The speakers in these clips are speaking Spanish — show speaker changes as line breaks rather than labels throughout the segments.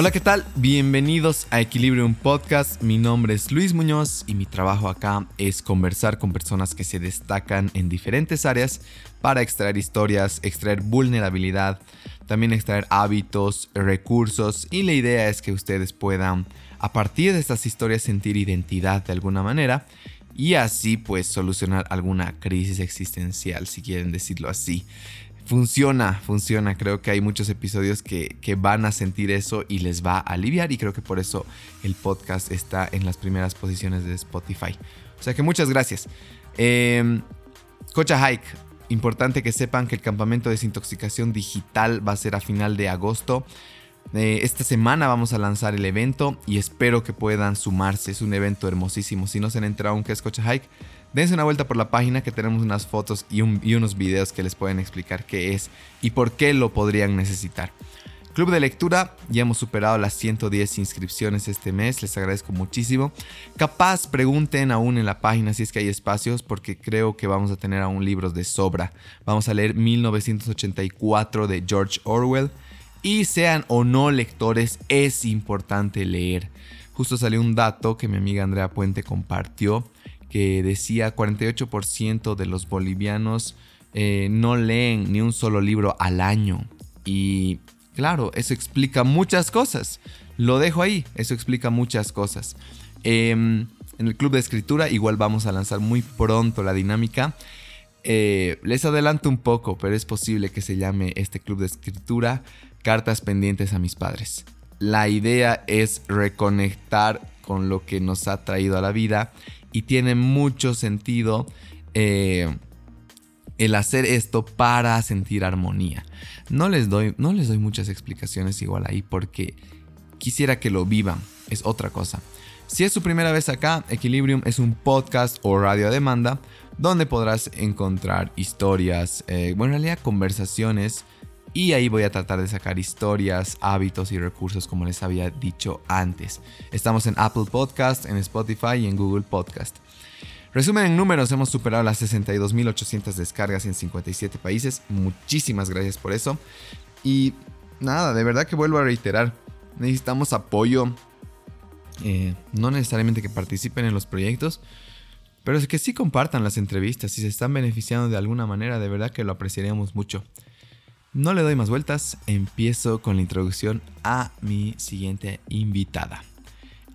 Hola, ¿qué tal? Bienvenidos a Equilibrium Podcast. Mi nombre es Luis Muñoz y mi trabajo acá es conversar con personas que se destacan en diferentes áreas para extraer historias, extraer vulnerabilidad, también extraer hábitos, recursos y la idea es que ustedes puedan a partir de estas historias sentir identidad de alguna manera y así pues solucionar alguna crisis existencial, si quieren decirlo así. Funciona, funciona. Creo que hay muchos episodios que, van a sentir eso y les va a aliviar y creo que por eso el podcast está en las primeras posiciones de Spotify. O sea que muchas gracias. Eh, Cocha Hike, importante que sepan que el campamento de desintoxicación digital va a ser a final de agosto. Eh, esta semana vamos a lanzar el evento y espero que puedan sumarse. Es un evento hermosísimo. Si no se han enterado aún que es Cocha Hike, dense una vuelta por la página que tenemos unas fotos y, unos videos que les pueden explicar qué es y por qué lo podrían necesitar. Club de lectura, ya hemos superado las 110 inscripciones este mes, les agradezco muchísimo. Capaz pregunten aún en la página si es que hay espacios, porque creo que vamos a tener aún libros de sobra. Vamos a leer 1984 de George Orwell. Y sean o no lectores, es importante leer. Justo salió un dato que mi amiga Andrea Puente compartió que decía 48% de los bolivianos eh, no leen ni un solo libro al año. Y claro, eso explica muchas cosas. Lo dejo ahí, eso explica muchas cosas. Em, en el club de escritura igual vamos a lanzar muy pronto la dinámica. Eh, les adelanto un poco, pero es posible que se llame este club de escritura cartas pendientes a mis padres. La idea es reconectar con lo que nos ha traído a la vida y tiene mucho sentido eh, el hacer esto para sentir armonía. No les, doy, no les doy muchas explicaciones igual ahí porque quisiera que lo vivan, es otra cosa. Si es su primera vez acá, Equilibrium es un podcast o radio a demanda donde podrás encontrar historias, eh, bueno, en realidad conversaciones y ahí voy a tratar de sacar historias, hábitos y recursos como les había dicho antes. Estamos en Apple Podcast, en Spotify y en Google Podcast. Resumen en números, hemos superado las 62.800 descargas en 57 países. Muchísimas gracias por eso. Y nada, de verdad que vuelvo a reiterar, necesitamos apoyo. Eh, no necesariamente que participen en los proyectos, pero es que sí compartan las entrevistas. Si se están beneficiando de alguna manera, de verdad que lo apreciaríamos mucho. No le doy más vueltas, empiezo con la introducción a mi siguiente invitada.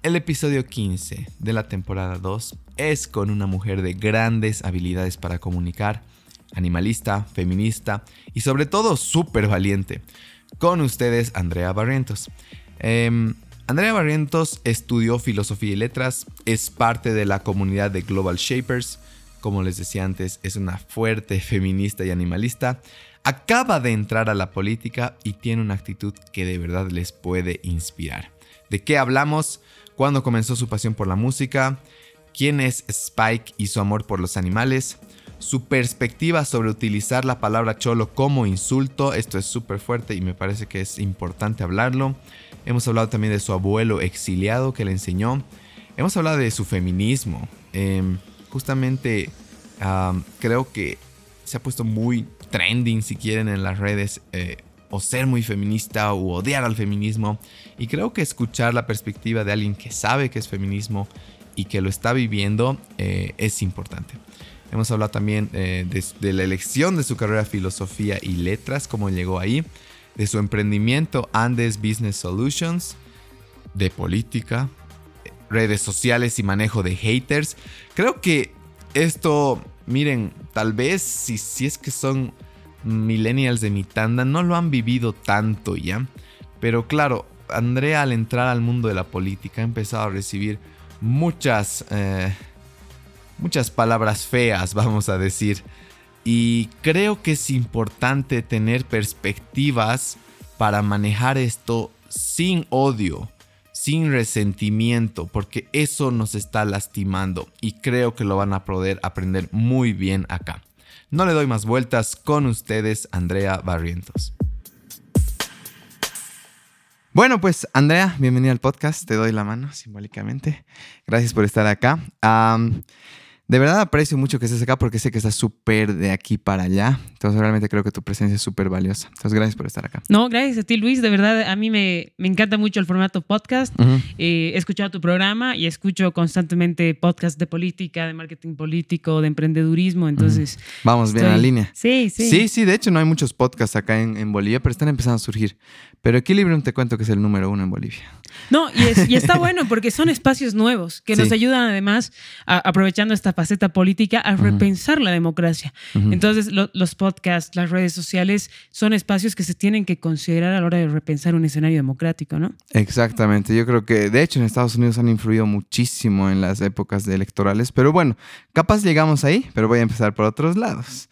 El episodio 15 de la temporada 2 es con una mujer de grandes habilidades para comunicar, animalista, feminista y sobre todo súper valiente. Con ustedes, Andrea Barrientos. Em, Andrea Barrientos estudió filosofía y letras, es parte de la comunidad de Global Shapers, como les decía antes, es una fuerte feminista y animalista, acaba de entrar a la política y tiene una actitud que de verdad les puede inspirar. ¿De qué hablamos? ¿Cuándo comenzó su pasión por la música? ¿Quién es Spike y su amor por los animales? Su perspectiva sobre utilizar la palabra cholo como insulto, esto es súper fuerte y me parece que es importante hablarlo. Hemos hablado también de su abuelo exiliado que le enseñó. Hemos hablado de su feminismo. Em, justamente creo que se ha puesto muy trending si quieren en las redes eh, o ser muy feminista o odiar al feminismo y creo que escuchar la perspectiva de alguien que sabe que es feminismo y que lo está viviendo eh, es importante. Hemos hablado también eh, de, la elección de su carrera filosofía y letras, cómo llegó ahí, de su emprendimiento Andes Business Solutions, de política, redes sociales y manejo de haters. Creo que esto, miren, tal vez si, si es que son millennials de mi tanda no lo han vivido tanto ya. Pero claro, Andrea al entrar al mundo de la política ha empezado a recibir muchas, eh, muchas palabras feas, vamos a decir. Y creo que es importante tener perspectivas para manejar esto sin odio, sin resentimiento, porque eso nos está lastimando y creo que lo van a poder aprender muy bien acá. No le doy más vueltas con ustedes, Andrea Barrientos. Bueno, pues Andrea, bienvenida al podcast. Te doy la mano simbólicamente. Gracias por estar acá. De verdad aprecio mucho que estés acá porque sé que estás súper de aquí para allá. Entonces realmente creo que tu presencia es súper valiosa. Entonces gracias por estar acá.
No, gracias a ti Luis. De verdad a mí me, me encanta mucho el formato podcast. Eh, he escuchado tu programa y escucho constantemente podcasts de política, de marketing político, de emprendedurismo. Entonces...
Vamos bien en la línea.
Sí, sí.
Sí, sí. De hecho no hay muchos podcasts acá en, en Bolivia, pero están empezando a surgir. Pero Equilibrium te cuento que es el número uno en Bolivia.
No, y, está bueno porque son espacios nuevos que nos ayudan además, aprovechando esta faceta política, a repensar la democracia. Entonces, los podcasts, las redes sociales son espacios que se tienen que considerar a la hora de repensar un escenario democrático, ¿no?
Exactamente. Yo creo que, de hecho, en Estados Unidos han influido muchísimo en las épocas de electorales. Pero bueno, capaz llegamos ahí, pero voy a empezar por otros lados.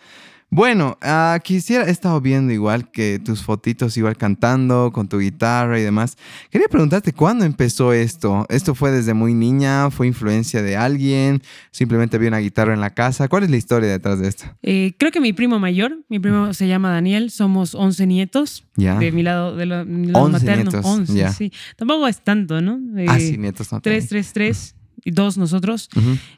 Bueno, uh, quisiera, he estado viendo igual que tus fotitos, igual cantando con tu guitarra y demás. Quería preguntarte, ¿cuándo empezó esto? ¿Esto fue desde muy niña? ¿Fue influencia de alguien? ¿Simplemente había una guitarra en la casa? ¿Cuál es la historia detrás de esto?
Eh, creo que mi primo mayor, mi primo se llama Daniel, somos 11 nietos. De mi lado, de lo, materno.
Nietos.
11, sí. Tampoco es tanto, ¿no?
ah, sí, nietos no.
Tres, tres, tres dos nosotros,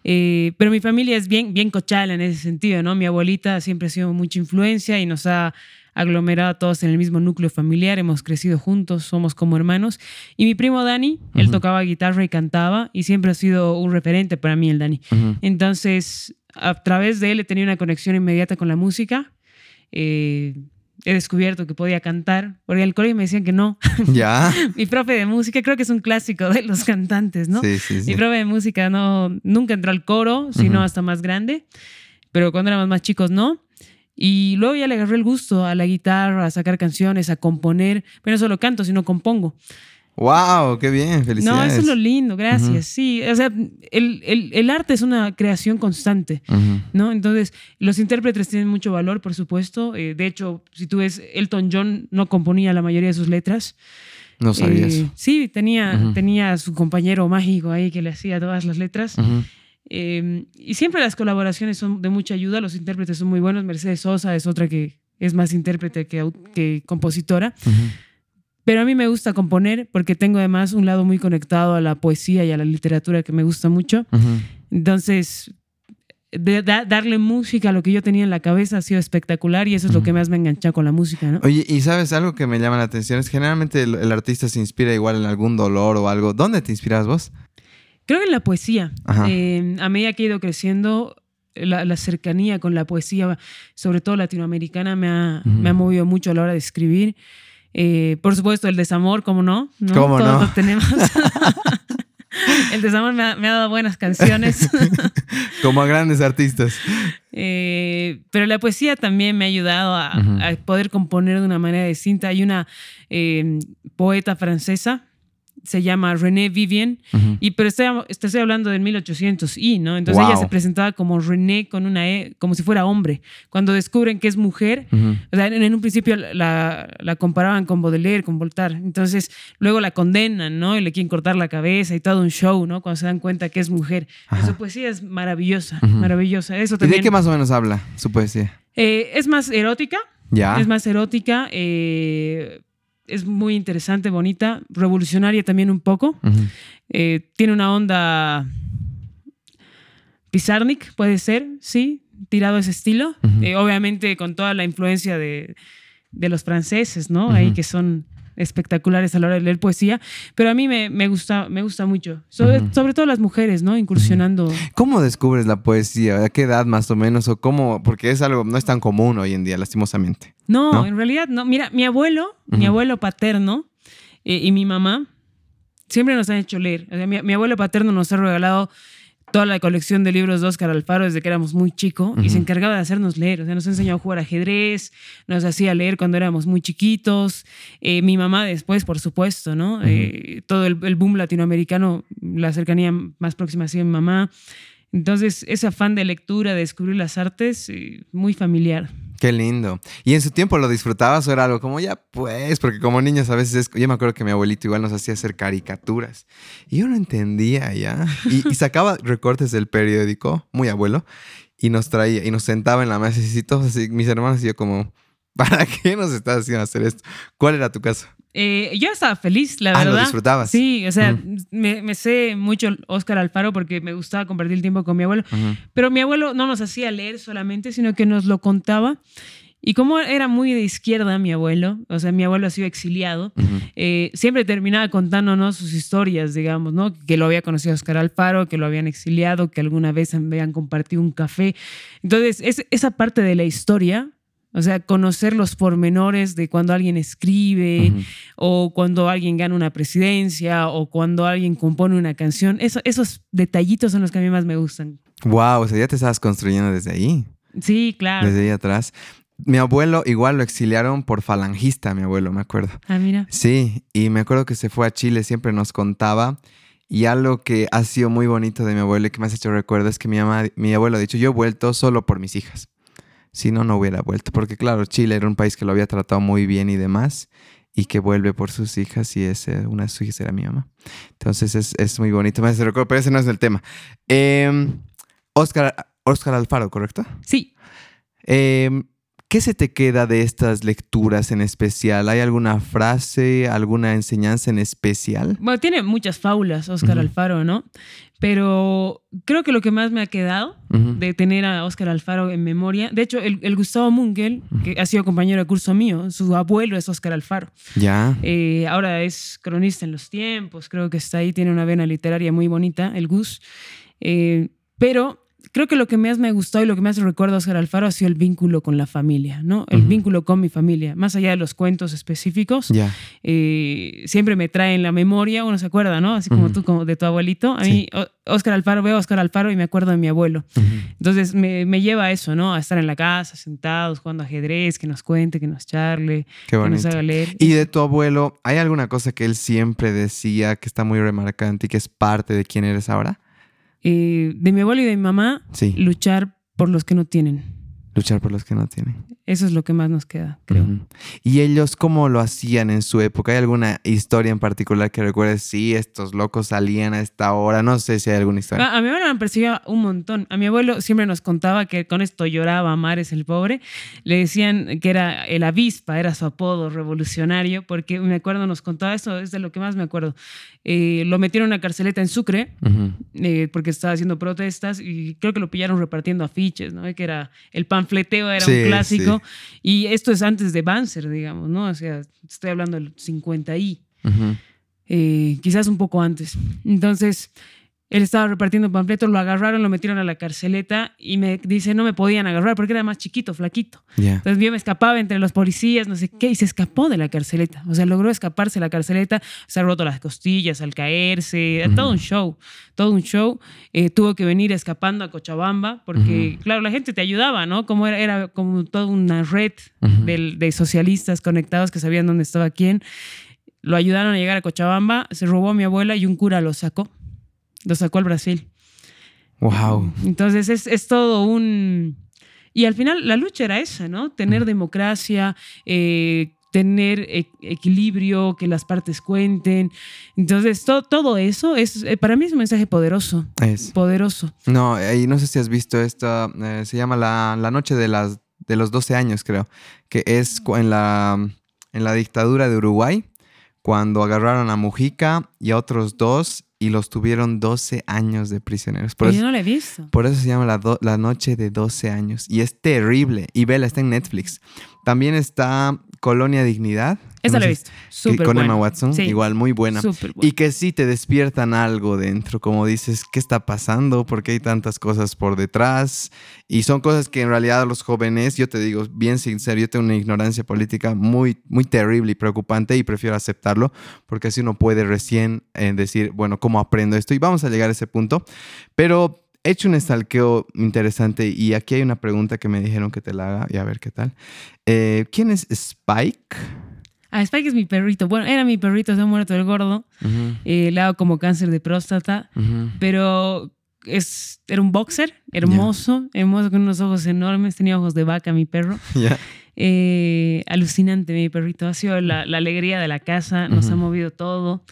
eh, pero mi familia es bien, bien cochala en ese sentido, ¿no? Mi abuelita siempre ha sido mucha influencia y nos ha aglomerado a todos en el mismo núcleo familiar, hemos crecido juntos, somos como hermanos. Y mi primo Dani, él tocaba guitarra y cantaba y siempre ha sido un referente para mí el Dani. Entonces, a través de él he tenido una conexión inmediata con la música. Eh, he descubierto que podía cantar, porque el colegio me decían que no.
Ya.
Mi profe de música, creo que es un clásico de los cantantes, ¿no?
Sí, sí, sí.
Mi profe de música no, nunca entró al coro, sino hasta más grande, pero cuando éramos más chicos no. Y luego ya le agarré el gusto a la guitarra, a sacar canciones, a componer, pero no solo canto, sino compongo.
¡Wow! ¡Qué bien! ¡Felicidades!
No, eso es lo lindo, gracias. Sí, o sea, el, el, el, arte es una creación constante, ¿no? Entonces, los intérpretes tienen mucho valor, por supuesto. Eh, de hecho, si tú ves, Elton John no componía la mayoría de sus letras.
No sabías. Eh,
sí, tenía, tenía su compañero mágico ahí que le hacía todas las letras. Em, y siempre las colaboraciones son de mucha ayuda, los intérpretes son muy buenos. Mercedes Sosa es otra que es más intérprete que, que compositora. Pero a mí me gusta componer porque tengo además un lado muy conectado a la poesía y a la literatura que me gusta mucho. Entonces, darle música a lo que yo tenía en la cabeza ha sido espectacular y eso es lo que más me engancha con la música, ¿no?
Oye, y sabes algo que me llama la atención es generalmente el, artista se inspira igual en algún dolor o algo. ¿Dónde te inspiras vos?
Creo que en la poesía. Eh, a medida que he ido creciendo, la, cercanía con la poesía, sobre todo latinoamericana, me ha, me ha movido mucho a la hora de escribir. Eh, por supuesto, el desamor, ¿cómo no?
¿no? ¿Cómo
Todos
no?
Lo tenemos. el desamor me ha, dado buenas canciones.
Como a grandes artistas.
Eh, pero la poesía también me ha ayudado a, poder componer de una manera distinta. Hay una eh, poeta francesa se llama René Vivien, y, pero estoy, estoy, hablando del 1800 y, ¿no? Entonces ella se presentaba como René con una E, como si fuera hombre. Cuando descubren que es mujer, o sea, en, un principio la, la, comparaban con Baudelaire, con Voltaire. Entonces luego la condenan, ¿no? Y le quieren cortar la cabeza y todo un show, ¿no? Cuando se dan cuenta que es mujer. Su poesía es maravillosa, maravillosa. Eso también.
¿Y de qué más o menos habla su poesía?
Eh, es más erótica.
Ya.
Es más erótica. Eh, es muy interesante, bonita, revolucionaria también un poco. Eh, tiene una onda Pizarnik, puede ser, sí, tirado a ese estilo. Eh, obviamente con toda la influencia de, de los franceses, ¿no? Ahí que son espectaculares a la hora de leer poesía, pero a mí me, me gusta, me gusta mucho, sobre, sobre, todo las mujeres, ¿no? Incursionando.
¿Cómo descubres la poesía? ¿A qué edad más o menos? ¿O cómo? Porque es algo, no es tan común hoy en día, lastimosamente.
No, en realidad no. Mira, mi abuelo, mi abuelo paterno eh, y mi mamá siempre nos han hecho leer. mi, abuelo paterno nos ha regalado toda la colección de libros de Oscar Alfaro desde que éramos muy chicos y se encargaba de hacernos leer. O sea, nos enseñó a jugar ajedrez, nos hacía leer cuando éramos muy chiquitos. Eh, mi mamá después, por supuesto, ¿no? Eh, todo el, el, boom latinoamericano, la cercanía más próxima ha sido mi mamá. Entonces, ese afán de lectura, de descubrir las artes, eh, muy familiar.
Qué lindo. ¿Y en su tiempo lo disfrutabas o era algo como ya pues? Porque como niños a veces, es, yo me acuerdo que mi abuelito igual nos hacía hacer caricaturas. Y yo no entendía ya. Y, sacaba recortes del periódico, muy abuelo, y nos traía, y nos sentaba en la mesa y todos así, mis hermanos y yo como, ¿para qué nos estás haciendo hacer esto? ¿Cuál era tu caso?
Eh, yo estaba feliz, la verdad.
Ah, lo disfrutabas.
Sí, o sea, me, sé mucho Oscar Alfaro porque me gustaba compartir el tiempo con mi abuelo. Pero mi abuelo no nos hacía leer solamente, sino que nos lo contaba. Y como era muy de izquierda mi abuelo, o sea, mi abuelo ha sido exiliado, eh, siempre terminaba contándonos sus historias, digamos, ¿no? Que lo había conocido Oscar Alfaro, que lo habían exiliado, que alguna vez habían compartido un café. Entonces, es, esa parte de la historia, o sea, conocer los pormenores de cuando alguien escribe, o cuando alguien gana una presidencia, o cuando alguien compone una canción, esos detallitos son los que a mí más me gustan.
Wow, o sea, ya te estabas construyendo desde ahí.
Sí, claro.
Desde ahí atrás. Mi abuelo igual lo exiliaron por falangista, mi abuelo, me acuerdo.
Ah, mira.
Sí, y me acuerdo que se fue a Chile, siempre nos contaba. Y algo que ha sido muy bonito de mi abuelo y que me has hecho recuerdo es que mi, mamá, mi abuelo ha dicho, yo he vuelto solo por mis hijas. Si no, no hubiera vuelto. Porque claro, Chile era un país que lo había tratado muy bien y demás. Y que vuelve por sus hijas y ese, una de sus hijas era mi mamá. Entonces es, es muy bonito. Me hace recuerdo, pero ese no es el tema. Oscar, em, Oscar Alfaro, ¿correcto?
Sí.
Eh, ¿Qué se te queda de estas lecturas en especial? ¿Hay alguna frase, alguna enseñanza en especial?
Bueno, tiene muchas fábulas, Óscar Alfaro, ¿no? Pero creo que lo que más me ha quedado de tener a Óscar Alfaro en memoria, de hecho, el, Gustavo Munkel, que ha sido compañero de curso mío, su abuelo es Óscar Alfaro.
Ya.
Eh, ahora es cronista en los tiempos, creo que está ahí, tiene una vena literaria muy bonita, el Gus. Eh, pero creo que lo que más me gustó y lo que más recuerdo a Oscar Alfaro ha sido el vínculo con la familia, ¿no? El vínculo con mi familia, más allá de los cuentos específicos. Eh, siempre me trae en la memoria, uno se acuerda, ¿no? Así como tú, como de tu abuelito. A mí, Oscar Alfaro, veo a Oscar Alfaro y me acuerdo de mi abuelo. Entonces me, lleva a eso, ¿no? A estar en la casa, sentados, jugando ajedrez, que nos cuente, que nos charle, que nos haga leer.
Y de tu abuelo, ¿hay alguna cosa que él siempre decía que está muy remarcante y que es parte de quién eres ahora?
Eh, de mi abuelo y de mi mamá, luchar por los que no tienen.
Luchar por los que no tienen.
Eso es lo que más nos queda, creo.
¿Y ellos cómo lo hacían en su época? ¿Hay alguna historia en particular que recuerdes? Sí, estos locos salían a esta hora. No sé si hay alguna historia.
A, mi abuelo me perseguía un montón. A mi abuelo siempre nos contaba que con esto lloraba Mares el pobre. Le decían que era el avispa, era su apodo revolucionario, porque me acuerdo, nos contaba eso, es de lo que más me acuerdo. Eh, lo metieron en una carceleta en Sucre eh, porque estaba haciendo protestas y creo que lo pillaron repartiendo afiches, ¿no? Que era el panfleteo, era un clásico. Y esto es antes de Banzer, digamos, ¿no? O sea, estoy hablando del 50 y eh, quizás un poco antes. Entonces, él estaba repartiendo panfletos, lo agarraron, lo metieron a la carceleta y me dice, no me podían agarrar porque era más chiquito, flaquito. Entonces yo me escapaba entre los policías, no sé qué, y se escapó de la carceleta. O sea, logró escaparse de la carceleta, se ha roto las costillas al caerse, todo un show, todo un show. Eh, tuvo que venir escapando a Cochabamba porque, claro, la gente te ayudaba, ¿no? Como era, era como toda una red de, de socialistas conectados que sabían dónde estaba quién. Lo ayudaron a llegar a Cochabamba, se robó a mi abuela y un cura lo sacó. Lo sacó al Brasil.
Wow.
Entonces es, es todo un... Y al final la lucha era esa, ¿no? Tener democracia, eh, tener e, equilibrio, que las partes cuenten. Entonces, todo eso es, eh, para mí es un mensaje poderoso.
Es.
Poderoso.
No, y no sé si has visto esto, eh, se llama la, la, Noche de, las, de los 12 años, creo, que es en la, en la dictadura de Uruguay, cuando agarraron a Mujica y a otros dos y los tuvieron 12 años de prisioneros.
Por eso, yo no la he visto.
Por eso se llama la, la, Noche de 12 años. Y es terrible. Y vela, está en Netflix. También está Colonia Dignidad.
Esa la he visto. Súper
Con Emma Watson. Igual, muy buena. Y que sí te despiertan algo dentro. Como dices, ¿qué está pasando? ¿Por qué hay tantas cosas por detrás? Y son cosas que en realidad los jóvenes, yo te digo, bien sincero, yo tengo una ignorancia política muy, muy terrible y preocupante y prefiero aceptarlo porque así uno puede recién eh, decir, bueno, ¿cómo aprendo esto? Y vamos a llegar a ese punto. Pero he hecho un estalqueo interesante y aquí hay una pregunta que me dijeron que te la haga y a ver qué tal. Eh, ¿Quién es Spike?
Ah, Spike es mi perrito. Bueno, era mi perrito, se ha muerto el gordo. Eh, le ha como cáncer de próstata. Pero es, era un boxer, hermoso, hermoso, con unos ojos enormes. Tenía ojos de vaca, mi perro. Eh, alucinante, mi perrito. Ha sido la, alegría de la casa, nos ha movido todo.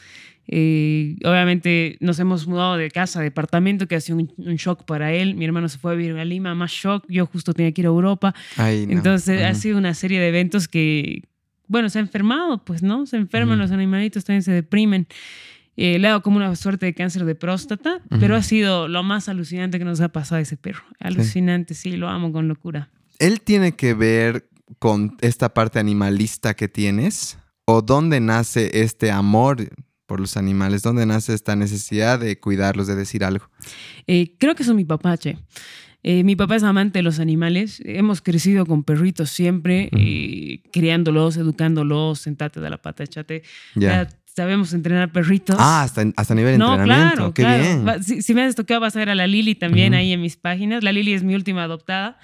Eh, obviamente nos hemos mudado de casa departamento, que ha sido un, shock para él. Mi hermano se fue a vivir a Lima, más shock. Yo justo tenía que ir a Europa. Entonces ha sido una serie de eventos que, bueno, se ha enfermado, pues, ¿no? Se enferman los animalitos, también se deprimen. Eh, le ha dado como una suerte de cáncer de próstata, pero ha sido lo más alucinante que nos ha pasado a ese perro. Alucinante, sí. lo amo con locura.
¿Él tiene que ver con esta parte animalista que tienes? ¿O dónde nace este amor por los animales? ¿Dónde nace esta necesidad de cuidarlos, de decir algo?
Eh, creo que es mi papá, che. Eh, mi papá es amante de los animales. Hemos crecido con perritos siempre, criándolos, educándolos, sentate de la pata, échate sabemos entrenar perritos.
Ah, hasta, hasta nivel de no, entrenamiento. Claro, Qué bien.
Si, me has tocado, vas a ver a la Lili también ahí en mis páginas. La Lili es mi última adoptada.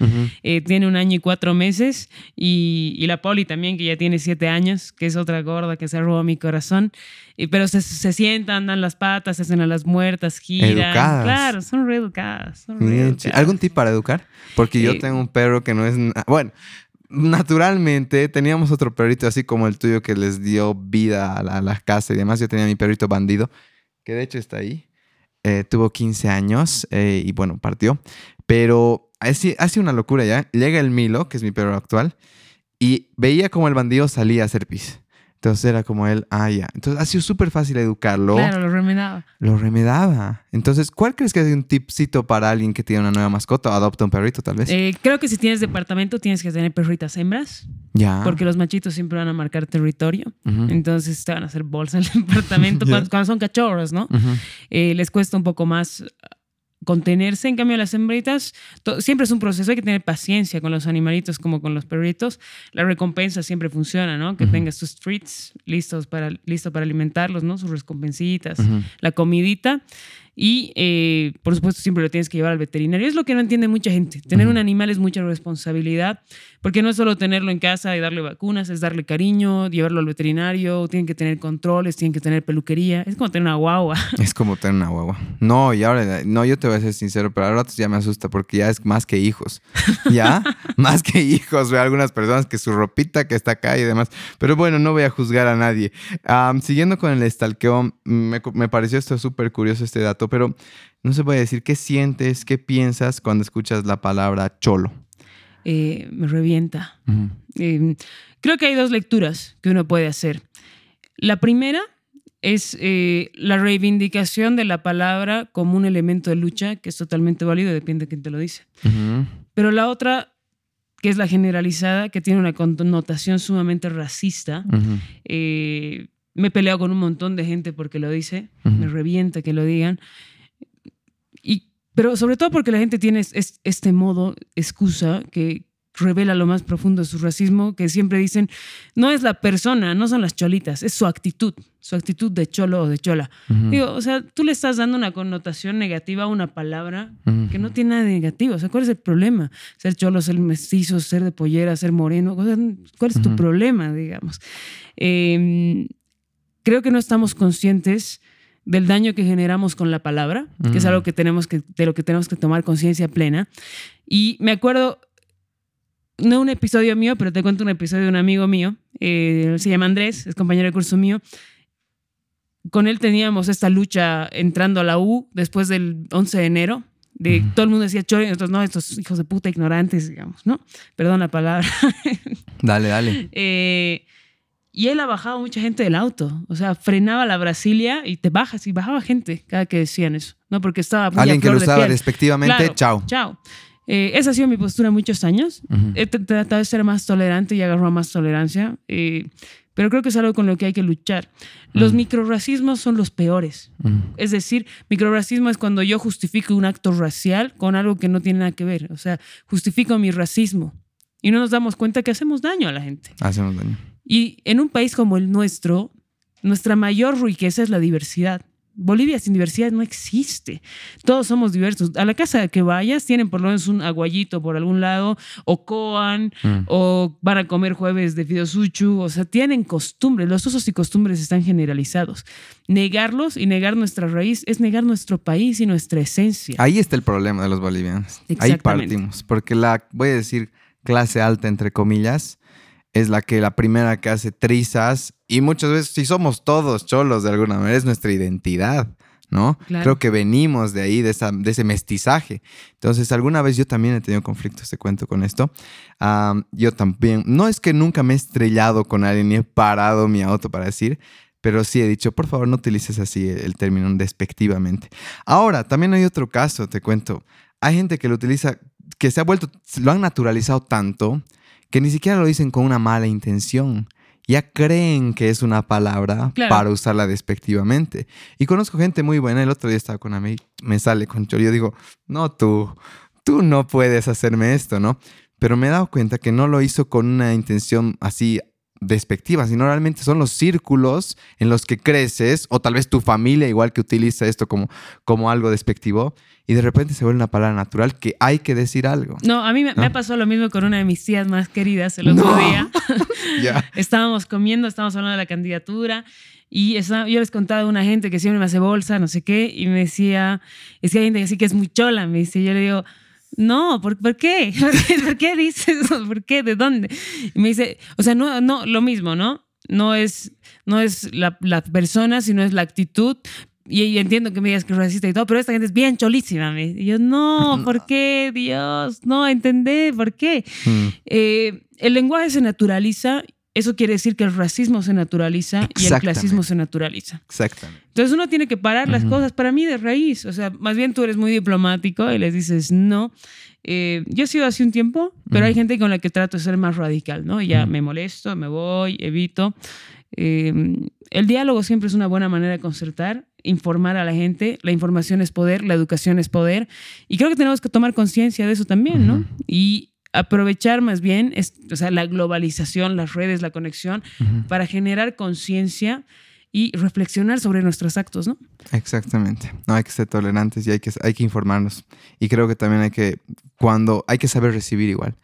Eh, tiene un año y cuatro meses. Y, y, la Poli también, que ya tiene siete años, que es otra gorda que se roba mi corazón. pero se, se, sientan, dan las patas, se hacen a las muertas, giran. Educadas. Claro, son reeducadas. Son
¿Algún tip para educar? Porque yo tengo un perro que no es... Bueno, naturalmente teníamos otro perrito así como el tuyo que les dio vida a la, casa y demás. Yo tenía mi perrito bandido, que de hecho está ahí. Eh, tuvo 15 años eh, y bueno, partió. Pero hace una locura ya. Llega el Milo, que es mi perro actual, y veía como el bandido salía a hacer pis. Entonces era como él, ah, ya. Entonces ha sido súper fácil educarlo.
Claro, lo remedaba.
Lo remedaba. Entonces, ¿cuál crees que es un tipcito para alguien que tiene una nueva mascota adopta un perrito, tal vez?
Eh, creo que si tienes departamento tienes que tener perritas hembras. Ya. Porque los machitos siempre van a marcar territorio. Entonces te van a hacer bolsa en el departamento cuando, son cachorros, ¿no? Eh, les cuesta un poco más contenerse. En cambio, las hembritas, siempre es un proceso, hay que tener paciencia con los animalitos como con los perritos. La recompensa siempre funciona, ¿no? Que tengas tus treats listos para, listo para alimentarlos, ¿no? Sus recompensitas, la comidita. Y, eh, por supuesto, siempre lo tienes que llevar al veterinario. Es lo que no entiende mucha gente. Tener un animal es mucha responsabilidad, porque no es solo tenerlo en casa y darle vacunas, es darle cariño, llevarlo al veterinario, tienen que tener controles, tienen que tener peluquería. Es como tener una guagua.
Es como tener una guagua. No, y ahora, no, yo te voy a ser sincero, pero ahora ya me asusta porque ya es más que hijos. ¿Ya? más que hijos. Veo algunas personas que su ropita que está acá y demás. Pero bueno, no voy a juzgar a nadie. siguiendo con el estalqueo, me, me pareció esto súper curioso este dato pero no se puede decir qué sientes, qué piensas cuando escuchas la palabra cholo.
Eh, me revienta. Em, creo que hay dos lecturas que uno puede hacer. La primera es eh, la reivindicación de la palabra como un elemento de lucha, que es totalmente válido, depende de quién te lo dice. Pero la otra, que es la generalizada, que tiene una connotación sumamente racista, me he peleado con un montón de gente porque lo dice, me revienta que lo digan. Y, pero sobre todo porque la gente tiene este modo, excusa, que revela lo más profundo de su racismo, que siempre dicen, no es la persona, no son las cholitas, es su actitud, su actitud de cholo o de chola. Digo, o sea, tú le estás dando una connotación negativa a una palabra que no tiene nada de negativo. O sea, ¿cuál es el problema? Ser cholo, ser mestizo, ser de pollera, ser moreno. ¿Cuál es tu problema, digamos? Eh, creo que no estamos conscientes del daño que generamos con la palabra, que es algo que tenemos que, de lo que tenemos que tomar conciencia plena. Y me acuerdo, no un episodio mío, pero te cuento un episodio de un amigo mío, eh, se llama Andrés, es compañero de curso mío. Con él teníamos esta lucha entrando a la U después del 11 de enero, de todo el mundo decía chore, y nosotros no, estos hijos de puta ignorantes, digamos, ¿no? Perdón la palabra.
dale, dale.
Eh, y él ha bajado mucha gente del auto. O sea, frenaba la Brasilia y te bajas y bajaba gente cada que decían eso. ¿no? Porque estaba muy
Alguien que lo usaba respectivamente, chao.
Chao. Eh, esa ha sido mi postura muchos años. He tratado de ser más tolerante y agarró más tolerancia. Eh, pero creo que es algo con lo que hay que luchar. Los microracismos son los peores. Es decir, microracismo es cuando yo justifico un acto racial con algo que no tiene nada que ver. O sea, justifico mi racismo. Y no nos damos cuenta que hacemos daño a la gente.
Hacemos daño.
Y en un país como el nuestro, nuestra mayor riqueza es la diversidad. Bolivia sin diversidad no existe. Todos somos diversos. A la casa que vayas tienen por lo menos un aguayito por algún lado, o coan, mm. o van a comer jueves de fidosuchu. O sea, tienen costumbres. Los usos y costumbres están generalizados. Negarlos y negar nuestra raíz es negar nuestro país y nuestra esencia.
Ahí está el problema de los bolivianos. Ahí partimos. Porque la, voy a decir, clase alta, entre comillas, es la que la primera que hace trizas y muchas veces si somos todos cholos de alguna manera es nuestra identidad. ¿no? Creo que venimos de ahí, de, esa, de, ese mestizaje. Entonces, alguna vez yo también he tenido conflictos, te cuento con esto. yo también, no es que nunca me he estrellado con alguien ni he parado mi auto para decir, pero sí he dicho, por favor, no utilices así el término despectivamente. Ahora, también hay otro caso, te cuento. Hay gente que lo utiliza, que se ha vuelto, lo han naturalizado tanto que ni siquiera lo dicen con una mala intención ya creen que es una palabra para usarla despectivamente. Y conozco gente muy buena. El otro día estaba con mí, me sale con yo. Yo digo, no, tú, tú no puedes hacerme esto, ¿no? Pero me he dado cuenta que no lo hizo con una intención así despectiva, sino realmente son los círculos en los que creces, o tal vez tu familia igual que utiliza esto como, como algo despectivo, y de repente se vuelve una palabra natural que hay que decir algo.
No, a mí me, ha pasado lo mismo con una de mis tías más queridas el otro día. estábamos comiendo, estábamos hablando de la candidatura, y yo les contaba a una gente que siempre me hace bolsa, no sé qué, y me decía, es que hay gente que sí que es muy chola, me dice, yo le digo, no, ¿por, ¿por, qué? ¿Por qué dices eso? ¿Por qué? ¿De dónde? Y me dice, o sea, no, no, lo mismo, ¿no? No es, no es la, la persona, sino es la actitud. Y, entiendo que me digas que es racista y todo, pero esta gente es bien cholísima. Y yo, no, ¿por qué? Dios, no, entendé, ¿por qué? Mm. Eh, el lenguaje se naturaliza eso quiere decir que el racismo se naturaliza y el clasismo se naturaliza.
Exactamente.
Entonces uno tiene que parar las cosas para mí de raíz. O sea, más bien tú eres muy diplomático y les dices no. Eh, yo he sido así un tiempo, pero hay gente con la que trato de ser más radical, ¿no? Ya me molesto, me voy, evito. Eh, el diálogo siempre es una buena manera de concertar, informar a la gente. La información es poder, la educación es poder. Y creo que tenemos que tomar conciencia de eso también, ¿no? Y aprovechar más bien o sea, la globalización, las redes, la conexión, para generar conciencia y reflexionar sobre nuestros actos, ¿no?
Exactamente. No hay que ser tolerantes y hay que, hay que informarnos. Y creo que también hay que, cuando, hay que saber recibir igual.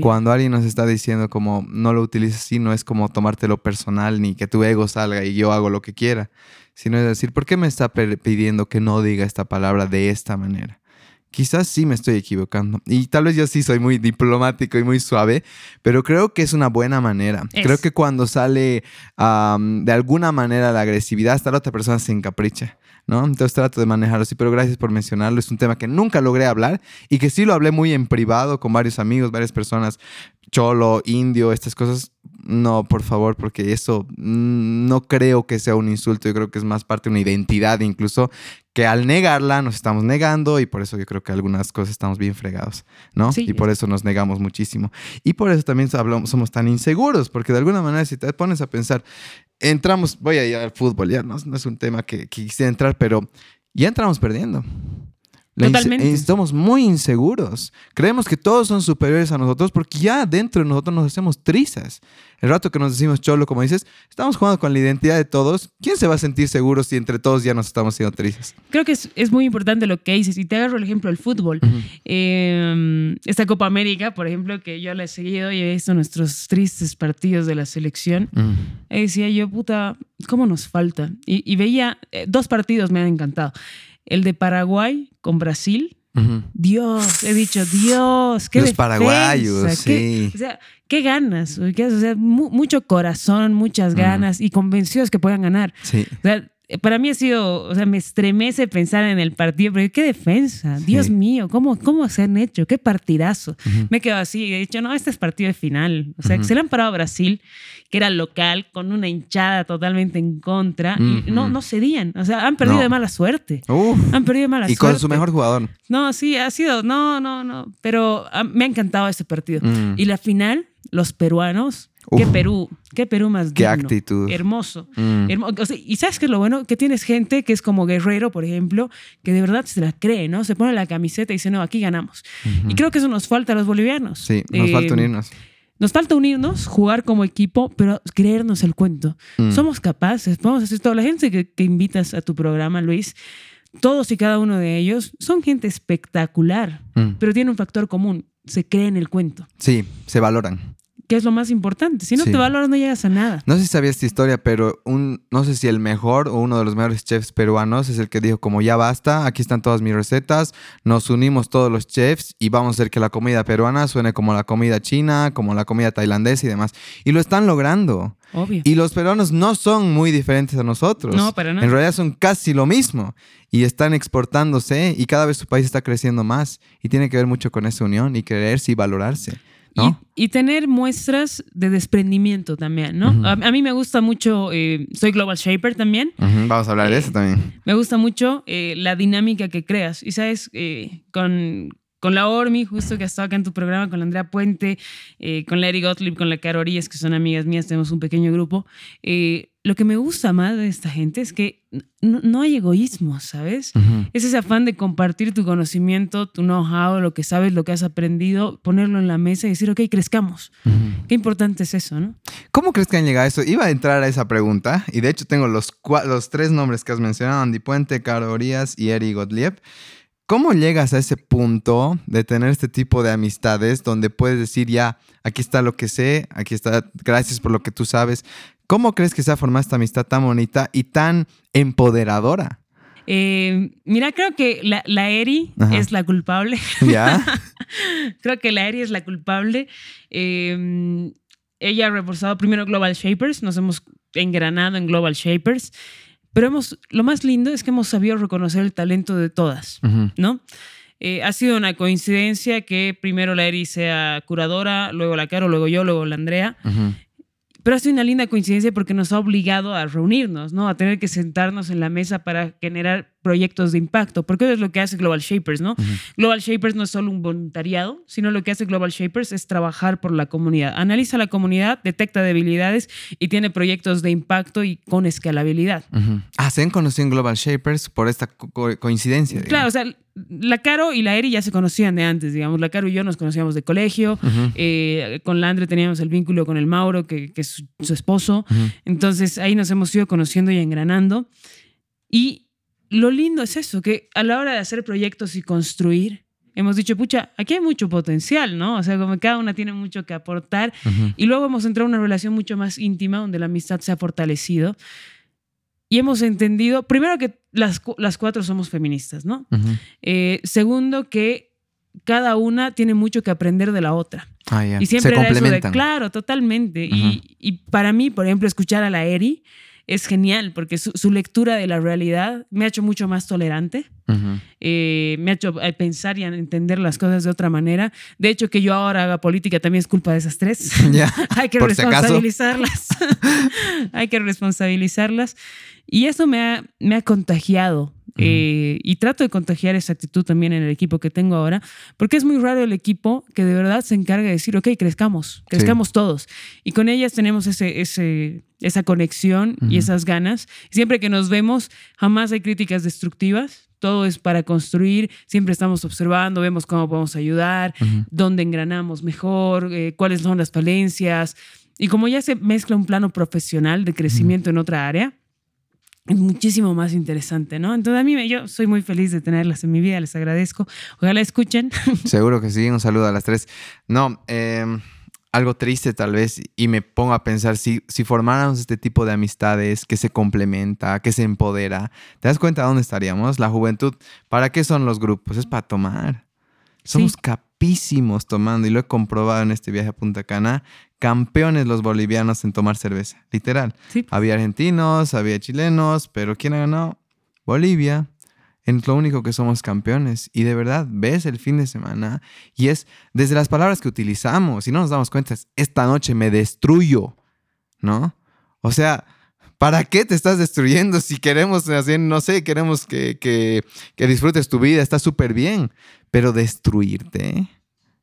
Cuando alguien nos está diciendo como no lo utilices así, no es como tomártelo personal ni que tu ego salga y yo hago lo que quiera, sino es decir, ¿por qué me está pidiendo que no diga esta palabra de esta manera? Quizás sí me estoy equivocando. Y tal vez yo sí soy muy diplomático y muy suave, pero creo que es una buena manera. Creo que cuando sale de alguna manera la agresividad, hasta la otra persona se encapricha. ¿no? Entonces trato de manejarlo así, pero gracias por mencionarlo. Es un tema que nunca logré hablar y que sí lo hablé muy en privado con varios amigos, varias personas, cholo, indio, estas cosas. No, por favor, porque eso no creo que sea un insulto, yo creo que es más parte de una identidad incluso que al negarla nos estamos negando y por eso yo creo que algunas cosas estamos bien fregados, ¿no? Y por eso nos negamos muchísimo. Y por eso también hablamos, somos tan inseguros, porque de alguna manera si te pones a pensar, entramos, voy a ir al fútbol, ya no, es un tema que, que quisiera entrar, pero ya entramos perdiendo. Totalmente. Estamos muy inseguros. Creemos que todos son superiores a nosotros porque ya dentro de nosotros nos hacemos trizas. El rato que nos decimos cholo, como dices, estamos jugando con la identidad de todos. ¿Quién se va a sentir seguro si entre todos ya nos estamos haciendo trizas?
Creo que es, es muy importante lo que dices. Y te agarro el ejemplo del fútbol. Em, esta Copa América, por ejemplo, que yo la he seguido y he visto nuestros tristes partidos de la selección. Y decía yo, puta, ¿cómo nos falta? Y, veía, eh, dos partidos me han encantado. El de Paraguay con Brasil. Dios, he dicho, Dios, qué
Los paraguayos, sí.
o sea, qué ganas, o sea, mucho corazón, muchas ganas y convencidos que puedan ganar.
Sí.
O sea, para mí ha sido, o sea, me estremece pensar en el partido, pero qué defensa, Dios mío, ¿cómo, cómo se han hecho? Qué partidazo. Me quedo así, he dicho, no, este es partido de final. O sea, se le han parado a Brasil, que era local, con una hinchada totalmente en contra, y no, no cedían. O sea, han perdido de mala suerte. han perdido de mala suerte.
Y con su mejor jugador.
No, sí, ha sido, no, no, no, pero ah, me ha encantado este partido. Mm. Y la final, los peruanos qué Perú, qué Perú más
Qué actitud.
Hermoso. Mm. y sabes qué es lo bueno, que tienes gente que es como Guerrero, por ejemplo, que de verdad se la cree, ¿no? Se pone la camiseta y dice, no, aquí ganamos. Y creo que eso nos falta a los bolivianos.
Sí, nos falta eh, unirnos.
Nos falta unirnos, jugar como equipo, pero creernos el cuento. Mm. Somos capaces, podemos hacer todo. La gente que, que invitas a tu programa, Luis, todos y cada uno de ellos son gente espectacular, mm. pero tienen un factor común, se creen el cuento.
Sí, se valoran
que es lo más importante. Si no te valoras, no llegas a nada.
No sé si sabías esta historia, pero un, no sé si el mejor o uno de los mejores chefs peruanos es el que dijo, como ya basta, aquí están todas mis recetas, nos unimos todos los chefs y vamos a hacer que la comida peruana suene como la comida china, como la comida tailandesa y demás. Y lo están logrando.
Obvio.
Y los peruanos no son muy diferentes a nosotros.
No, para nada.
En realidad son casi lo mismo. Y están exportándose y cada vez su país está creciendo más. Y tiene que ver mucho con esa unión y creerse y valorarse.
Y, tener muestras de desprendimiento también, ¿no? a, mí me gusta mucho, eh, soy Global Shaper también.
Vamos a hablar de eso también.
Me gusta mucho eh, la dinámica que creas. Y sabes, eh, con, con la Ormi, justo que ha estado acá en tu programa, con la Andrea Puente, eh, con Larry Gottlieb, con la Caro Orías, que son amigas mías, tenemos un pequeño grupo. Eh, lo que me gusta más de esta gente es que no, hay egoísmo, ¿sabes? Es ese afán de compartir tu conocimiento, tu know-how, lo que sabes, lo que has aprendido, ponerlo en la mesa y decir, ok, crezcamos. Qué importante es eso, ¿no?
¿Cómo crees que han llegado a eso? Iba a entrar a esa pregunta y de hecho tengo los, los tres nombres que has mencionado, Andy Puente, Caro Orías y Eri Gottlieb. ¿Cómo llegas a ese punto de tener este tipo de amistades donde puedes decir ya, aquí está lo que sé, aquí está, gracias por lo que tú sabes? ¿Cómo crees que se ha formado esta amistad tan bonita y tan empoderadora?
Eh, mira, creo que la, Eri es la culpable.
¿Ya?
creo que la Eri es la culpable. Eh, ella ha reforzado primero Global Shapers, nos hemos engranado en Global Shapers. Pero hemos, lo más lindo es que hemos sabido reconocer el talento de todas, ¿no? Eh, ha sido una coincidencia que primero la Eri sea curadora, luego la Caro, luego yo, luego la Andrea. Pero ha sido una linda coincidencia porque nos ha obligado a reunirnos, ¿no? A tener que sentarnos en la mesa para generar proyectos de impacto, porque eso es lo que hace Global Shapers, ¿no? Global Shapers no es solo un voluntariado, sino lo que hace Global Shapers es trabajar por la comunidad. Analiza la comunidad, detecta debilidades y tiene proyectos de impacto y con escalabilidad.
Ah, se han conocido en Global Shapers por esta coincidencia.
Claro, o sea, la Caro y la Eri ya se conocían de antes, digamos. La Caro y yo nos conocíamos de colegio. Eh, con la Andre teníamos el vínculo con el Mauro, que, es su, esposo. Entonces ahí nos hemos ido conociendo y engranando. Y lo lindo es eso, que a la hora de hacer proyectos y construir, hemos dicho, pucha, aquí hay mucho potencial, ¿no? O sea, como cada una tiene mucho que aportar. Y luego hemos entrado en una relación mucho más íntima, donde la amistad se ha fortalecido. Y hemos entendido, primero que las, las cuatro somos feministas, ¿no? Eh, segundo que cada una tiene mucho que aprender de la otra.
Ah,
y siempre se complementan. claro, totalmente. y, y, para mí, por ejemplo, escuchar a la Eri es genial porque su, lectura de la realidad me ha hecho mucho más tolerante, eh, me ha hecho eh, pensar y entender las cosas de otra manera. De hecho, que yo ahora haga política también es culpa de esas tres. Hay que responsabilizarlas. Hay que responsabilizarlas. Y eso me ha, me ha contagiado. Eh, y trato de contagiar esa actitud también en el equipo que tengo ahora, porque es muy raro el equipo que de verdad se encarga de decir, ok, crezcamos, crezcamos todos. Y con ellas tenemos ese, ese, esa conexión y esas ganas. Siempre que nos vemos, jamás hay críticas destructivas, todo es para construir, siempre estamos observando, vemos cómo podemos ayudar, dónde engranamos mejor, eh, cuáles son las falencias. Y como ya se mezcla un plano profesional de crecimiento en otra área, es muchísimo más interesante, ¿no? Entonces a mí yo soy muy feliz de tenerlas en mi vida, les agradezco. Ojalá escuchen.
Seguro que sí, un saludo a las tres. No, em, algo triste tal vez y me pongo a pensar si, si formáramos este tipo de amistades que se complementa, que se empodera, ¿te das cuenta de dónde estaríamos? La juventud, ¿para qué son los grupos? Es para tomar. Somos tomando y lo he comprobado en este viaje a Punta Cana campeones los bolivianos en tomar cerveza, literal. Había argentinos, había chilenos, pero ¿quién ha ganado? Bolivia. Es lo único que somos campeones. Y de verdad, ves el fin de semana y es desde las palabras que utilizamos, y no nos damos cuenta, esta noche me destruyo, ¿no? O sea, ¿para qué te estás destruyendo si queremos, no sé, queremos que, que, que disfrutes tu vida, está súper bien, pero destruirte,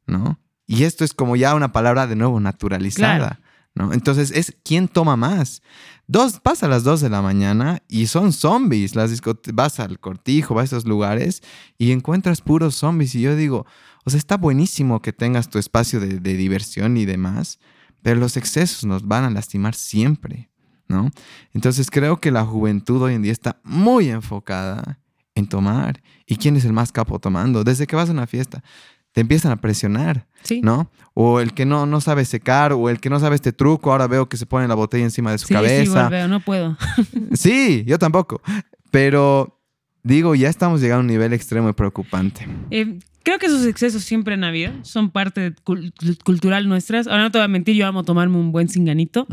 ¿no? Y esto es como ya una palabra de nuevo naturalizada. ¿no? Entonces es quién toma más. Dos, pasa a las dos de la mañana y son zombies. Las vas al cortijo, vas a esos lugares y encuentras puros zombies. Y yo digo, o sea, está buenísimo que tengas tu espacio de, de diversión y demás, pero los excesos nos van a lastimar siempre. ¿No? Entonces creo que la juventud hoy en día está muy enfocada en tomar. ¿Y quién es el más capo tomando? Desde que vas a una fiesta te empiezan a presionar, ¿no? O el que no, no sabe secar, o el que no sabe este truco, ahora veo que se pone la botella encima de su cabeza.
Sí, no puedo.
sí, yo tampoco. Pero digo, ya estamos llegando a un nivel extremo y preocupante.
Eh, creo que esos excesos siempre en Navidad son parte cultural nuestras. Ahora no te voy a mentir, yo amo tomarme un buen cinganito.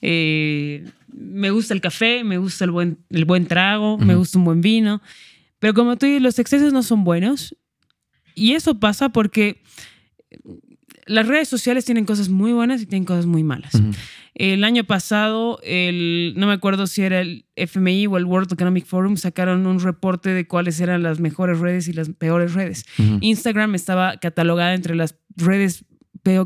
Eh, me gusta el café, me gusta el buen, el buen trago, me gusta un buen vino. Pero como tú dices, los excesos no son buenos. Y eso pasa porque las redes sociales tienen cosas muy buenas y tienen cosas muy malas. El año pasado, el, no me acuerdo si era el FMI o el World Economic Forum, sacaron un reporte de cuáles eran las mejores redes y las peores redes. Instagram estaba catalogada entre las redes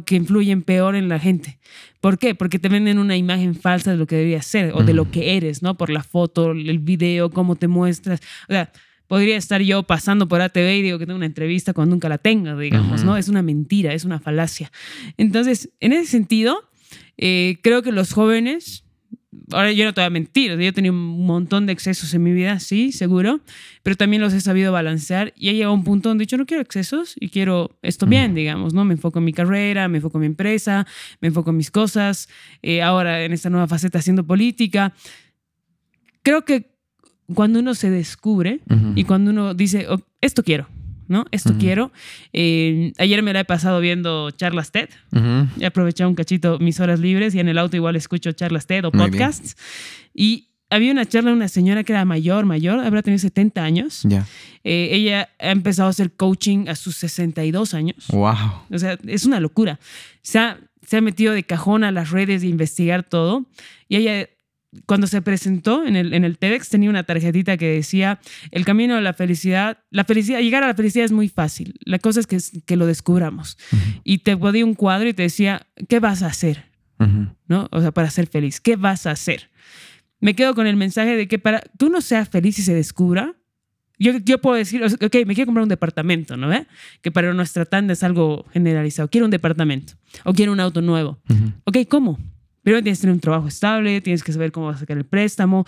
que influyen peor en la gente. ¿Por qué? Porque te venden una imagen falsa de lo que deberías ser o de lo que eres, ¿no? Por la foto, el video, cómo te muestras. O sea, podría estar yo pasando por ATV y digo que tengo una entrevista cuando nunca la tengo, digamos, ¿no? Es una mentira, es una falacia. Entonces, en ese sentido, eh, creo que los jóvenes, ahora yo no te voy a mentir, yo he tenido un montón de excesos en mi vida, sí, seguro, pero también los he sabido balancear y he llegado a un punto donde yo no quiero excesos y quiero esto bien, digamos, ¿no? Me enfoco en mi carrera, me enfoco en mi empresa, me enfoco en mis cosas, eh, ahora en esta nueva faceta haciendo política. Creo que cuando uno se descubre y cuando uno dice, oh, esto quiero, ¿no? Esto quiero. Eh, ayer me la he pasado viendo charlas TED. He aprovechado un cachito mis horas libres y en el auto igual escucho charlas TED o podcasts. Y había una charla de una señora que era mayor, mayor, habrá tenido 70 años. Eh, ella ha empezado a hacer coaching a sus 62 años.
Wow.
O sea, es una locura. Se ha, se ha metido de cajón a las redes de investigar todo. Y ella cuando se presentó en el, en el TEDx tenía una tarjetita que decía, el camino a la felicidad, la felicidad, llegar a la felicidad es muy fácil, la cosa es que, que lo descubramos. Y te ponía un cuadro y te decía, ¿qué vas a hacer? ¿No? O sea, para ser feliz, ¿qué vas a hacer? Me quedo con el mensaje de que para tú no seas feliz y se descubra, yo, yo puedo decir, ok, me quiero comprar un departamento, ¿no ve? Que para nuestra tanda es algo generalizado. Quiero un departamento o quiero un auto nuevo. Ok, ¿cómo? Primero tienes que tener un trabajo estable, tienes que saber cómo vas a sacar el préstamo,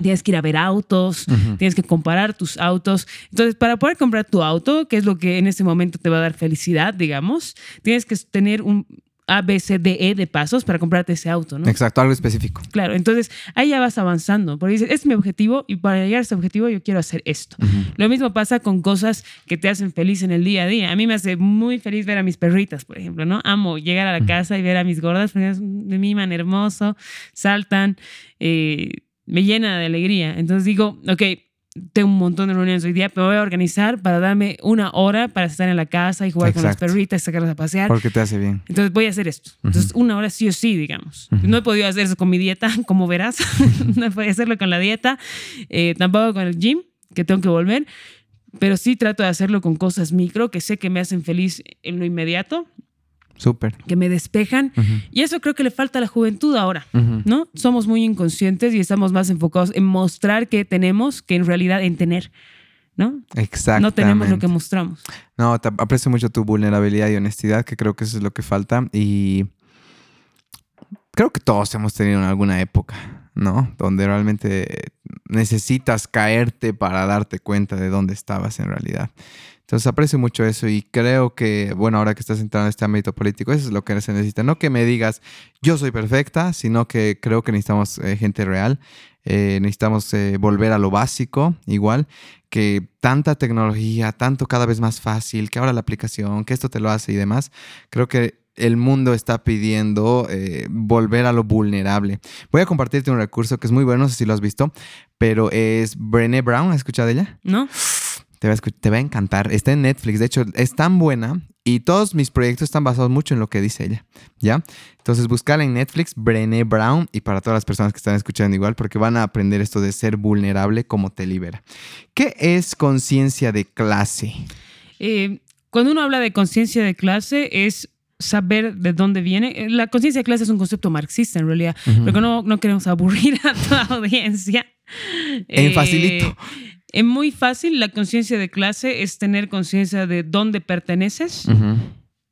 tienes que ir a ver autos, tienes que comparar tus autos. Entonces, para poder comprar tu auto, que es lo que en este momento te va a dar felicidad, digamos, tienes que tener un, a, B, C, D, E de pasos para comprarte ese auto, ¿no?
Exacto, algo específico.
Claro, entonces ahí ya vas avanzando, porque dices, es mi objetivo y para llegar a ese objetivo yo quiero hacer esto. Lo mismo pasa con cosas que te hacen feliz en el día a día. A mí me hace muy feliz ver a mis perritas, por ejemplo, ¿no? Amo llegar a la casa y ver a mis gordas, porque me miman hermoso, saltan, eh, me llena de alegría. Entonces digo, ok, tengo un montón de reuniones hoy día, pero voy a organizar para darme una hora para estar en la casa y jugar con las perritas, sacarlas a pasear.
Porque te hace bien.
Entonces voy a hacer esto. Entonces una hora sí o sí, digamos. No he podido hacer eso con mi dieta, como verás. no he podido hacerlo con la dieta, eh, tampoco con el gym, que tengo que volver. Pero sí trato de hacerlo con cosas micro que sé que me hacen feliz en lo inmediato
Súper.
Que me despejan. Y eso creo que le falta a la juventud ahora, ¿no? Somos muy inconscientes y estamos más enfocados en mostrar que tenemos que en realidad en tener, ¿no?
Exacto.
No tenemos lo que mostramos.
No, aprecio mucho tu vulnerabilidad y honestidad, que creo que eso es lo que falta. Y creo que todos hemos tenido en alguna época, ¿no? Donde realmente necesitas caerte para darte cuenta de dónde estabas en realidad. Entonces aprecio mucho eso y creo que, bueno, ahora que estás entrando en este ámbito político, eso es lo que se necesita. No que me digas, yo soy perfecta, sino que creo que necesitamos eh, gente real, eh, necesitamos eh, volver a lo básico, igual, que tanta tecnología, tanto cada vez más fácil, que ahora la aplicación, que esto te lo hace y demás, creo que el mundo está pidiendo volver a lo vulnerable. Voy a compartirte un recurso que es muy bueno, no sé si lo has visto, pero es Brené Brown, ¿has escuchado de ella?
No.
Te va, a te va a encantar. Está en Netflix. De hecho, es tan buena y todos mis proyectos están basados mucho en lo que dice ella. ¿Ya? Entonces, buscala en Netflix, Brené Brown, y para todas las personas que están escuchando igual, porque van a aprender esto de ser vulnerable, como te libera. ¿Qué es conciencia de clase?
Eh, cuando uno habla de conciencia de clase, es saber de dónde viene. Eh, la conciencia de clase es un concepto marxista en realidad, pero no, no queremos aburrir a toda audiencia.
En facilito.
Eh, es muy fácil, la conciencia de clase es tener conciencia de dónde perteneces,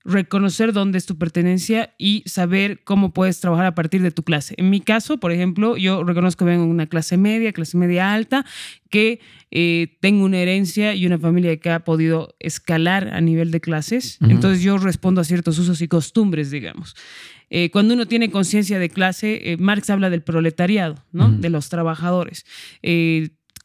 reconocer dónde es tu pertenencia y saber cómo puedes trabajar a partir de tu clase. En mi caso, por ejemplo, yo reconozco que vengo de una clase media, clase media alta, que eh, tengo una herencia y una familia que ha podido escalar a nivel de clases. Entonces yo respondo a ciertos usos y costumbres, digamos. Eh, cuando uno tiene conciencia de clase, eh, Marx habla del proletariado, ¿no? De los trabajadores.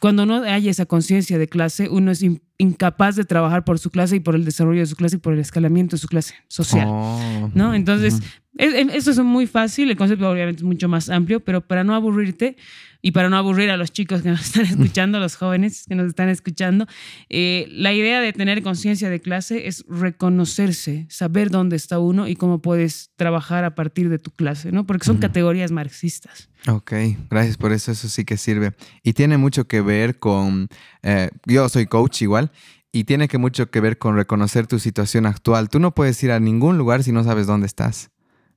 Cuando no hay esa conciencia de clase, uno es incapaz de trabajar por su clase y por el desarrollo de su clase y por el escalamiento de su clase social. Oh, ¿no? Entonces, eso es muy fácil, el concepto obviamente es mucho más amplio, pero para no aburrirte y para no aburrir a los chicos que nos están escuchando, a los jóvenes que nos están escuchando, eh, la idea de tener conciencia de clase es reconocerse, saber dónde está uno y cómo puedes trabajar a partir de tu clase, ¿no? Porque son categorías marxistas.
Ok, gracias por eso, eso sí que sirve. Y tiene mucho que ver con, eh, yo soy coach igual, y tiene que mucho que ver con reconocer tu situación actual. Tú no puedes ir a ningún lugar si no sabes dónde estás,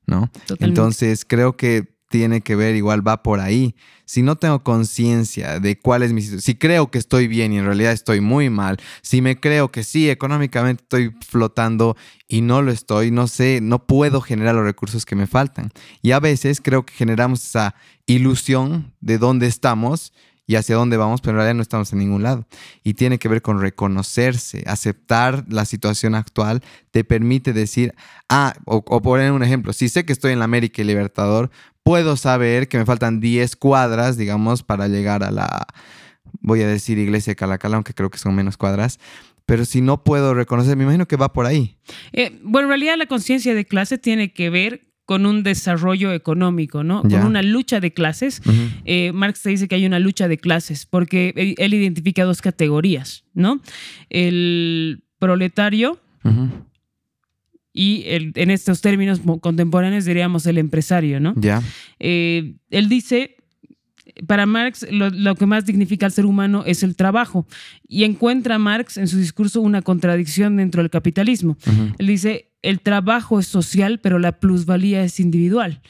¿no? Entonces creo que tiene que ver, igual va por ahí. Si no tengo conciencia de cuál es mi situación, si creo que estoy bien y en realidad estoy muy mal, si me creo que sí, económicamente estoy flotando y no lo estoy, no sé, no puedo generar los recursos que me faltan. Y a veces creo que generamos esa ilusión de dónde estamos y hacia dónde vamos, pero en realidad no estamos en ningún lado. Y tiene que ver con reconocerse, aceptar la situación actual, te permite decir, ah, o, poner un ejemplo, si sé que estoy en la América y Libertador, puedo saber que me faltan 10 cuadras, digamos, para llegar a la, voy a decir iglesia Calacala, aunque creo que son menos cuadras, pero si no puedo reconocer, me imagino que va por ahí.
Eh, bueno, en realidad la conciencia de clase tiene que ver con un desarrollo económico, ¿no? Con una lucha de clases. Eh, Marx te dice que hay una lucha de clases porque él identifica dos categorías, ¿no? El proletario y en estos términos contemporáneos diríamos el empresario, ¿no?
Ya.
Eh, él dice para Marx lo, que más dignifica al ser humano es el trabajo. Y encuentra Marx en su discurso una contradicción dentro del capitalismo. Él dice, el trabajo es social, pero la plusvalía es individual.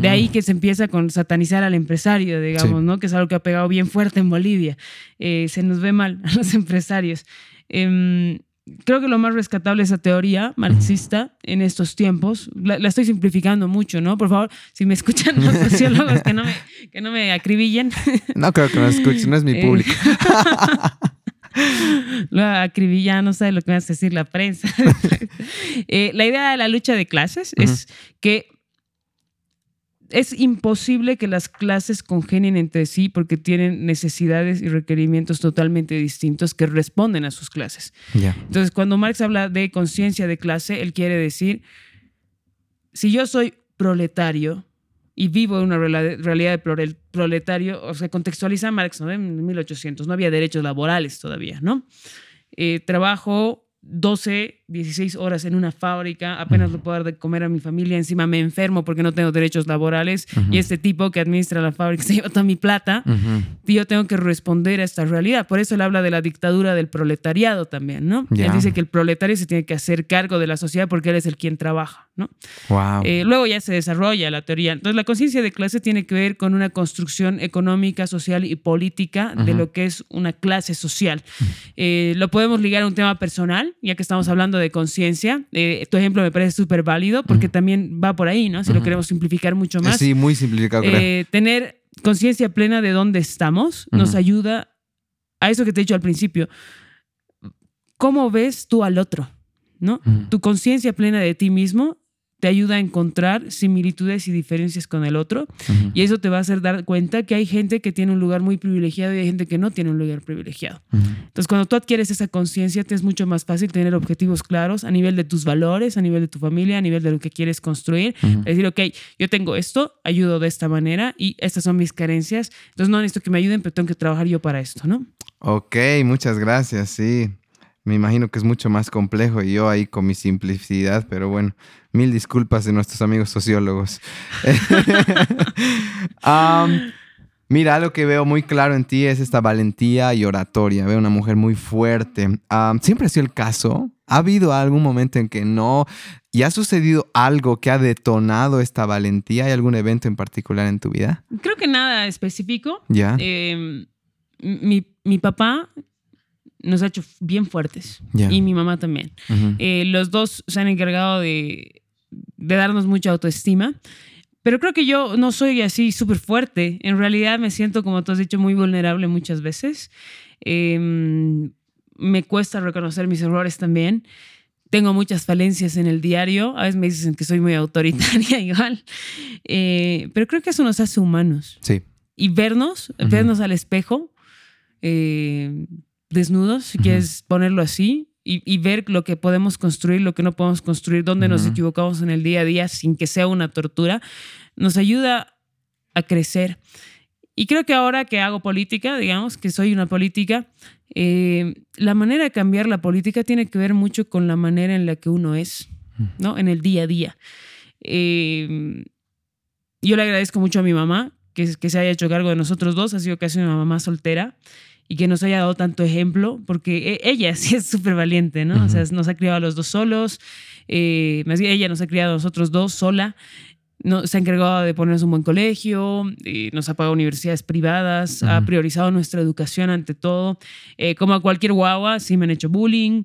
De ahí que se empieza con satanizar al empresario, digamos, ¿no? Que es algo que ha pegado bien fuerte en Bolivia. Eh, se nos ve mal a los empresarios. Em, creo que lo más rescatable es esa teoría marxista en estos tiempos. La, estoy simplificando mucho, ¿no? Por favor, si me escuchan los sociólogos, que no me, que no me acribillen.
No creo que me escuchen, no es mi eh, público.
lo acribilla, no sabe lo que me a decir la prensa. Eh, la idea de la lucha de clases es que es imposible que las clases congenien entre sí porque tienen necesidades y requerimientos totalmente distintos que responden a sus clases. Entonces, cuando Marx habla de conciencia de clase, él quiere decir, si yo soy proletario y vivo en una realidad de proletario, o sea, contextualiza Marx, ¿no? En 1800 no había derechos laborales todavía, ¿no? Eh, trabajo 12, 16 horas en una fábrica, apenas lo puedo dar de comer a mi familia, encima me enfermo porque no tengo derechos laborales y este tipo que administra la fábrica se lleva toda mi plata y yo tengo que responder a esta realidad. Por eso él habla de la dictadura del proletariado también, ¿no? Él dice que el proletario se tiene que hacer cargo de la sociedad porque él es el quien trabaja, ¿no? Eh, luego ya se desarrolla la teoría. Entonces la conciencia de clase tiene que ver con una construcción económica, social y política de lo que es una clase social. Eh, lo podemos ligar a un tema personal ya que estamos hablando de conciencia. Eh, tu ejemplo me parece súper válido porque también va por ahí, ¿no? Si lo queremos simplificar mucho más.
Sí, muy simplificado.
Eh, tener conciencia plena de dónde estamos nos ayuda a eso que te he dicho al principio. ¿Cómo ves tú al otro? ¿No? Tu conciencia plena de ti mismo te ayuda a encontrar similitudes y diferencias con el otro y eso te va a hacer dar cuenta que hay gente que tiene un lugar muy privilegiado y hay gente que no tiene un lugar privilegiado. Entonces, cuando tú adquieres esa conciencia, te es mucho más fácil tener objetivos claros a nivel de tus valores, a nivel de tu familia, a nivel de lo que quieres construir. Decir, ok, yo tengo esto, ayudo de esta manera y estas son mis carencias. Entonces, no necesito que me ayuden, pero tengo que trabajar yo para esto, ¿no?
Ok, muchas gracias, sí. Me imagino que es mucho más complejo y yo ahí con mi simplicidad, pero bueno, mil disculpas de nuestros amigos sociólogos. mira, lo que veo muy claro en ti es esta valentía y oratoria. Veo una mujer muy fuerte. ¿Siempre ha sido el caso? ¿Ha habido algún momento en que no? ¿Y ha sucedido algo que ha detonado esta valentía? ¿Hay algún evento en particular en tu vida?
Creo que nada específico.
Ya.
Em, mi, mi papá nos ha hecho bien fuertes. Y mi mamá también. Eh, los dos se han encargado de, de darnos mucha autoestima. Pero creo que yo no soy así súper fuerte. En realidad me siento, como tú has dicho, muy vulnerable muchas veces. Em, me cuesta reconocer mis errores también. Tengo muchas falencias en el diario. A veces me dicen que soy muy autoritaria igual. Eh, pero creo que eso nos hace humanos.
Sí.
Y vernos, vernos al espejo, eh, desnudos, si quieres ponerlo así, y, ver lo que podemos construir, lo que no podemos construir, dónde nos equivocamos en el día a día sin que sea una tortura, nos ayuda a crecer. Y creo que ahora que hago política, digamos que soy una política, eh, la manera de cambiar la política tiene que ver mucho con la manera en la que uno es, ¿no? En el día a día. Eh, yo le agradezco mucho a mi mamá que, que se haya hecho cargo de nosotros dos, ha sido casi una mamá soltera y que nos haya dado tanto ejemplo, porque e, ella sí es súper valiente, ¿no? O sea, nos ha criado a los dos solos, eh, más bien ella nos ha criado a nosotros dos sola, no, se ha encargado de ponernos un buen colegio, eh, nos ha pagado universidades privadas, ha priorizado nuestra educación ante todo. Eh, como a cualquier guagua, sí me han hecho bullying,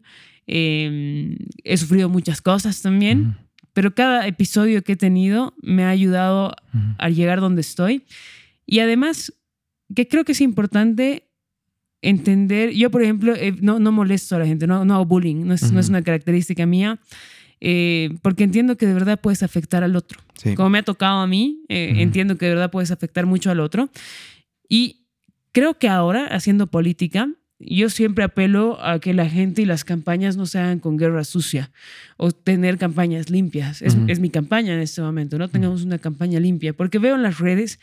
em, he sufrido muchas cosas también, pero cada episodio que he tenido me ha ayudado a llegar donde estoy. Y además, que creo que es importante entender, yo por ejemplo, eh, no, no molesto a la gente, no, no hago bullying, no es, no es una característica mía, eh, porque entiendo que de verdad puedes afectar al otro. Como me ha tocado a mí, eh, entiendo que de verdad puedes afectar mucho al otro. Y creo que ahora, haciendo política, yo siempre apelo a que la gente y las campañas no se hagan con guerra sucia o tener campañas limpias. Es, es mi campaña en este momento, ¿no? Tengamos una campaña limpia, porque veo en las redes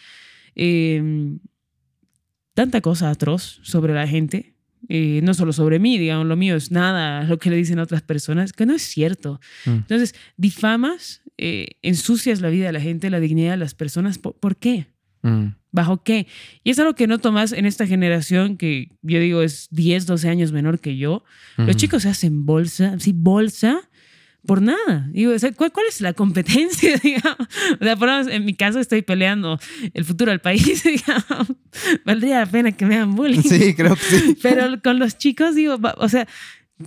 tanta cosa atroz sobre la gente, eh, no solo sobre mí, digamos, lo mío es nada, lo que le dicen a otras personas, que no es cierto. Mm. Entonces, difamas, eh, ensucias la vida de la gente, la dignidad de las personas, ¿por, qué? Mm. ¿Bajo qué? Y es algo que no tomas en esta generación que yo digo es 10, 12 años menor que yo. Los chicos se hacen bolsa, sí, bolsa por nada. Digo, ¿cuál, es la competencia? O sea, por en mi caso estoy peleando el futuro del país. Valdría la pena que me hagan bullying.
Sí, creo que sí.
Pero con los chicos, digo, o sea,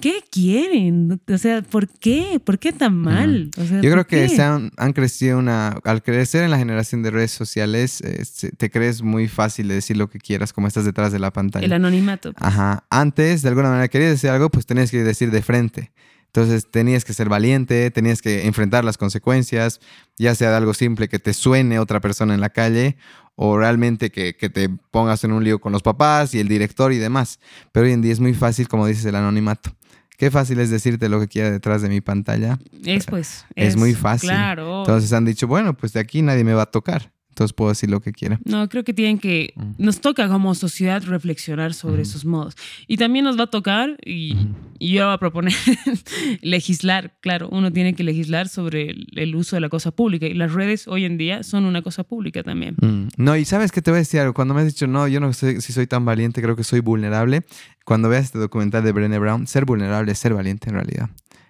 ¿qué quieren? O sea, ¿por qué? ¿Por qué tan mal?
Yo creo que se han, crecido una... Al crecer en la generación de redes sociales, eh, te crees muy fácil de decir lo que quieras, como estás detrás de la pantalla.
El anonimato.
Pues. Ajá. Antes, de alguna manera, querías decir algo, pues tenías que decir de frente. Entonces tenías que ser valiente, tenías que enfrentar las consecuencias, ya sea de algo simple que te suene otra persona en la calle o realmente que, te pongas en un lío con los papás y el director y demás. Pero hoy en día es muy fácil, como dices, el anonimato. Qué fácil es decirte lo que quiera detrás de mi pantalla.
Es pues.
Es, muy fácil. Claro. Entonces han dicho, bueno, pues de aquí nadie me va a tocar entonces puedo decir lo que quiera.
No, creo que tienen que, nos toca como sociedad reflexionar sobre esos modos. Y también nos va a tocar, y, yo voy a proponer, legislar, claro, uno tiene que legislar sobre el, uso de la cosa pública. Y las redes hoy en día son una cosa pública también.
Mm. No, y sabes que te voy a decir algo, cuando me has dicho, no, yo no sé si soy tan valiente, creo que soy vulnerable. Cuando veas este documental de Brené Brown, ser vulnerable es ser valiente en realidad.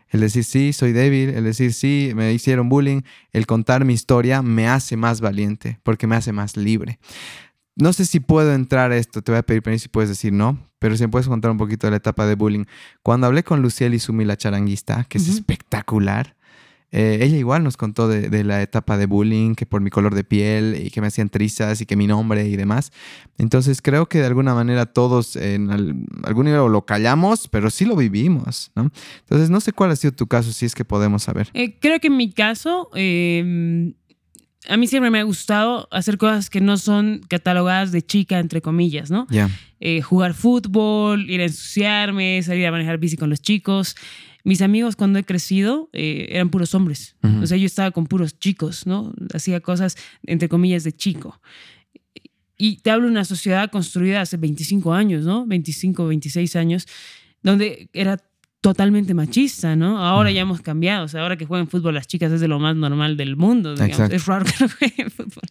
El decir sí, soy débil, el decir sí, me hicieron bullying, el contar mi historia me hace más valiente porque me hace más libre. No sé si puedo entrar a esto, te voy a pedir permiso si puedes decir no, pero si me puedes contar un poquito de la etapa de bullying. Cuando hablé con Luciel y Sumi, la charanguista, que es espectacular, eh, ella igual nos contó de, la etapa de bullying, que por mi color de piel y que me hacían trizas y que mi nombre y demás. Entonces creo que de alguna manera todos en algún nivel lo callamos, pero sí lo vivimos, ¿no? Entonces no sé cuál ha sido tu caso, si es que podemos saber.
Eh, creo que en mi caso... Em, a mí siempre me ha gustado hacer cosas que no son catalogadas de chica, entre comillas, ¿no?
Ya.
Eh, jugar fútbol, ir a ensuciarme, salir a manejar bici con los chicos mis amigos cuando he crecido eh, eran puros hombres. O sea, yo estaba con puros chicos, ¿no? Hacía cosas, entre comillas, de chico. Y te hablo de una sociedad construida hace 25 años, ¿no? 25, 26 años, donde era totalmente machista, ¿no? Ahora ya hemos cambiado, o sea, ahora que juegan fútbol las chicas es de lo más normal del mundo, digamos. Es raro que no jueguen fútbol.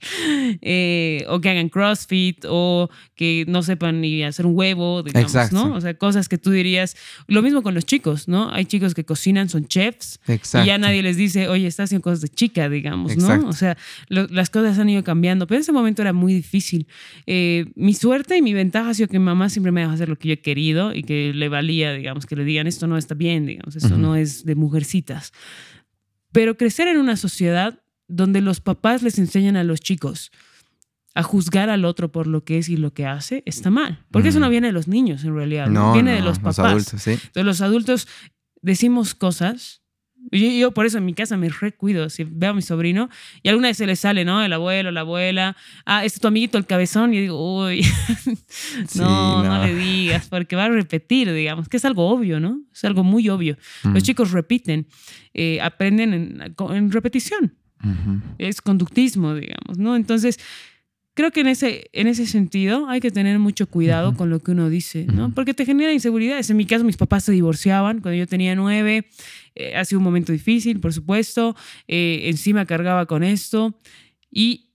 Eh, o que hagan CrossFit, o que no sepan ni hacer un huevo, digamos, ¿no? O sea, cosas que tú dirías, lo mismo con los chicos, ¿no? Hay chicos que cocinan, son chefs, y ya nadie les dice, oye, estás haciendo cosas de chica, digamos, ¿no? O sea, las cosas han ido cambiando, pero en ese momento era muy difícil. Eh, mi suerte y mi ventaja ha sido que mi mamá siempre me dejó hacer lo que yo he querido y que le valía, digamos, que le digan esto no está bien, digamos, eso no es de mujercitas. Pero crecer en una sociedad donde los papás les enseñan a los chicos a juzgar al otro por lo que es y lo que hace, está mal. Porque eso no viene de los niños, en realidad. No, viene de los papás. Los adultos, ¿sí? Entonces, los adultos decimos cosas yo, por eso en mi casa me recuido. Si veo a mi sobrino y alguna vez se le sale, ¿no? El abuelo, la abuela. Ah, este es tu amiguito, el cabezón. Y digo, uy, no, no, le digas, porque va a repetir, digamos, que es algo obvio, ¿no? Es algo muy obvio. Los chicos repiten, eh, aprenden en, repetición. Es conductismo, digamos, ¿no? Entonces, creo que en ese, en ese sentido hay que tener mucho cuidado con lo que uno dice, ¿no? Porque te genera inseguridades. En mi caso, mis papás se divorciaban cuando yo tenía nueve. Eh, ha sido un momento difícil, por supuesto. Eh, encima cargaba con esto. Y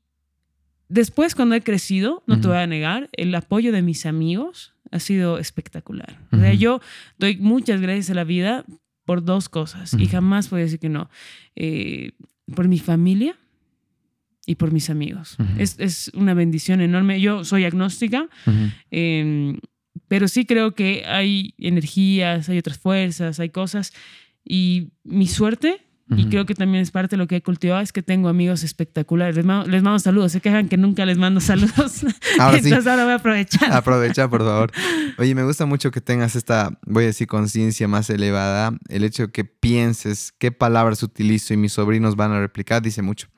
después, cuando he crecido, no te voy a negar, el apoyo de mis amigos ha sido espectacular. O sea, yo doy muchas gracias a la vida por dos cosas y jamás voy a decir que no. Eh, por mi familia y por mis amigos. es, es, una bendición enorme. Yo soy agnóstica, em, pero sí creo que hay energías, hay otras fuerzas, hay cosas. Y mi suerte, y creo que también es parte de lo que he cultivado, es que tengo amigos espectaculares. Les mando, les mando saludos. Se quejan que nunca les mando saludos. Ahora Entonces ahora voy a aprovechar.
Aprovecha, por favor. Oye, me gusta mucho que tengas esta, voy a decir, conciencia más elevada. El hecho de que pienses qué palabras utilizo y mis sobrinos van a replicar dice mucho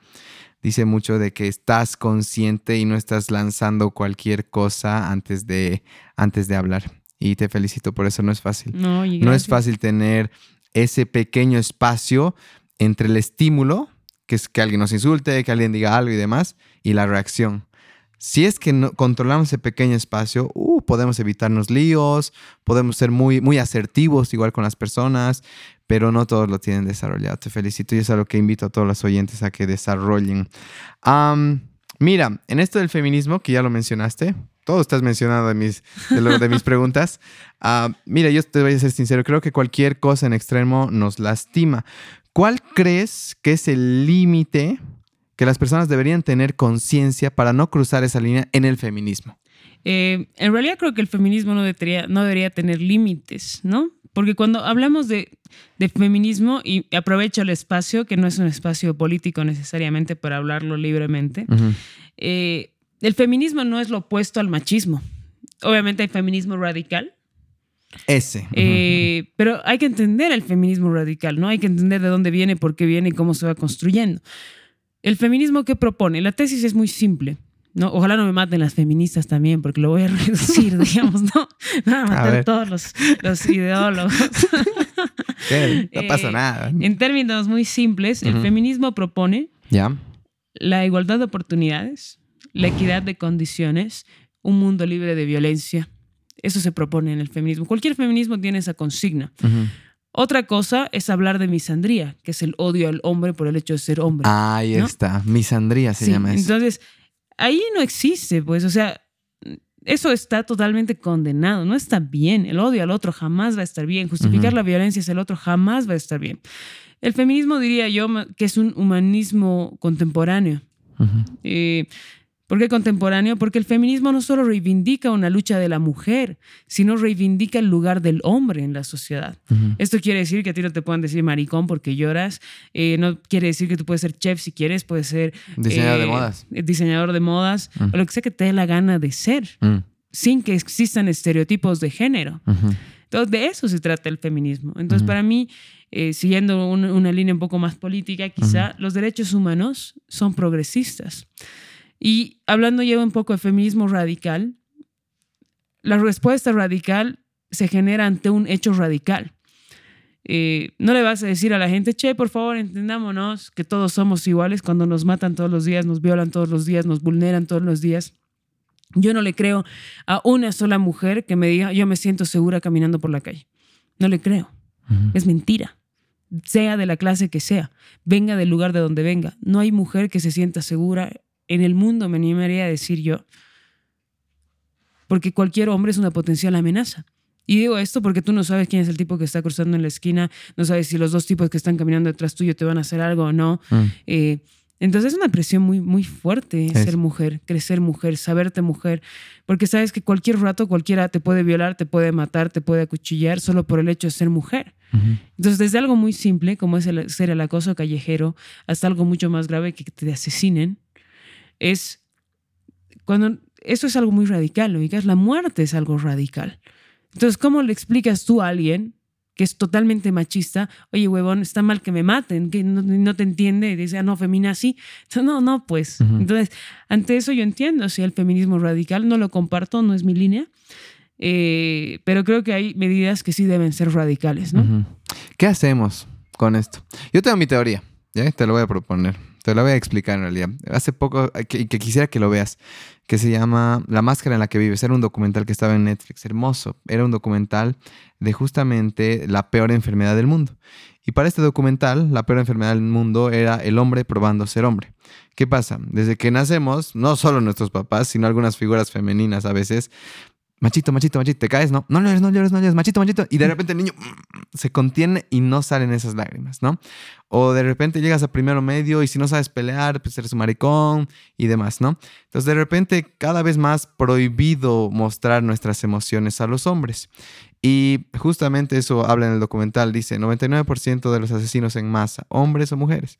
dice mucho de que estás consciente y no estás lanzando cualquier cosa antes de, antes de hablar. Y te felicito por eso, no es fácil. No, es fácil tener ese pequeño espacio entre el estímulo, que es que alguien nos insulte, que alguien diga algo y demás, y la reacción. Si es que no, controlamos ese pequeño espacio, uh, podemos evitarnos líos, podemos ser muy, muy asertivos igual con las personas, pero no todos lo tienen desarrollado. Te felicito y es a lo que invito a todos los oyentes a que desarrollen. mira, en esto del feminismo, que ya lo mencionaste, todo estás mencionando de mis, de, mis preguntas. Ah, mira, yo te voy a ser sincero, creo que cualquier cosa en extremo nos lastima. ¿Cuál crees que es el límite que las personas deberían tener conciencia para no cruzar esa línea en el feminismo?
Eh, en realidad creo que el feminismo no debería, no debería tener límites, ¿no? Porque cuando hablamos de, feminismo, y aprovecho el espacio, que no es un espacio político necesariamente para hablarlo libremente, eh, el feminismo no es lo opuesto al machismo. Obviamente hay feminismo radical.
Ese.
Eh, pero hay que entender el feminismo radical, ¿no? Hay que entender de dónde viene, por qué viene y cómo se va construyendo. El feminismo que propone, la tesis es muy simple. No, ojalá no me maten las feministas también, porque lo voy a reducir, digamos, ¿no? Me van a matar todos los, ideólogos.
No pasa eh, nada.
En términos muy simples, el feminismo propone la igualdad de oportunidades, la equidad de condiciones, un mundo libre de violencia. Eso se propone en el feminismo. Cualquier feminismo tiene esa consigna. Otra cosa es hablar de misandría, que es el odio al hombre por el hecho de ser hombre.
ahí está, misandría se llama eso.
Entonces, ahí no existe, pues, o sea, eso está totalmente condenado, no está bien. El odio al otro jamás va a estar bien. Justificar la violencia hacia el otro jamás va a estar bien. El feminismo diría yo que es un humanismo contemporáneo. ¿Por qué contemporáneo? Porque el feminismo no solo reivindica una lucha de la mujer, sino reivindica el lugar del hombre en la sociedad. Esto quiere decir que a ti no te puedan decir maricón porque lloras, eh, no quiere decir que tú puedes ser chef si quieres, puedes ser...
Diseñador de eh, modas.
Diseñador de modas, o lo que sea que te dé la gana de ser, sin que existan estereotipos de género. Entonces, de eso se trata el feminismo. Entonces, para mí, eh, siguiendo una línea un poco más política, quizá, los derechos humanos son progresistas. Y hablando ya un poco de feminismo radical, la respuesta radical se genera ante un hecho radical. Eh, no le vas a decir a la gente, che, por favor, entendámonos que todos somos iguales cuando nos matan todos los días, nos violan todos los días, nos vulneran todos los días. Yo no le creo a una sola mujer que me diga, yo me siento segura caminando por la calle. No le creo. Es mentira. Sea de la clase que sea, venga del lugar de donde venga. No hay mujer que se sienta segura en el mundo, me animaría a decir yo. Porque cualquier hombre es una potencial amenaza. Y digo esto porque tú no sabes quién es el tipo que está cruzando en la esquina, no sabes si los dos tipos que están caminando detrás tuyo te van a hacer algo o no. Mm. Eh, entonces es una presión muy, muy fuerte ser mujer, crecer mujer, saberte mujer, porque sabes que cualquier rato cualquiera te puede violar, te puede matar, te puede acuchillar solo por el hecho de ser mujer. Entonces desde algo muy simple como es el, ser el acoso callejero hasta algo mucho más grave que te asesinen, es cuando eso es algo muy radical, oigas, la muerte es algo radical. Entonces, ¿cómo le explicas tú a alguien que es totalmente machista, oye, huevón, está mal que me maten, que no, te entiende, y dice, ah, no, femina sí. no, no, pues. Entonces, ante eso yo entiendo, si el feminismo radical no lo comparto, no es mi línea, eh, pero creo que hay medidas que sí deben ser radicales, ¿no?
¿Qué hacemos con esto? Yo tengo mi teoría, ¿ya? Te lo voy a proponer. Te lo voy a explicar en realidad. Hace poco, que, que quisiera que lo veas, que se llama La máscara en la que vives. Era un documental que estaba en Netflix, hermoso. Era un documental de justamente la peor enfermedad del mundo. Y para este documental, la peor enfermedad del mundo era el hombre probando ser hombre. ¿Qué pasa? Desde que nacemos, no solo nuestros papás, sino algunas figuras femeninas a veces, machito, machito, machito, te caes, ¿no? No llores, no llores, no llores, machito, machito. Y de repente el niño mm, se contiene y no salen esas lágrimas, ¿no? O de repente llegas a primero medio y si no sabes pelear, pues eres un maricón y demás, ¿no? Entonces de repente cada vez más prohibido mostrar nuestras emociones a los hombres. Y justamente eso habla en el documental, dice 99% de los asesinos en masa, hombres o mujeres.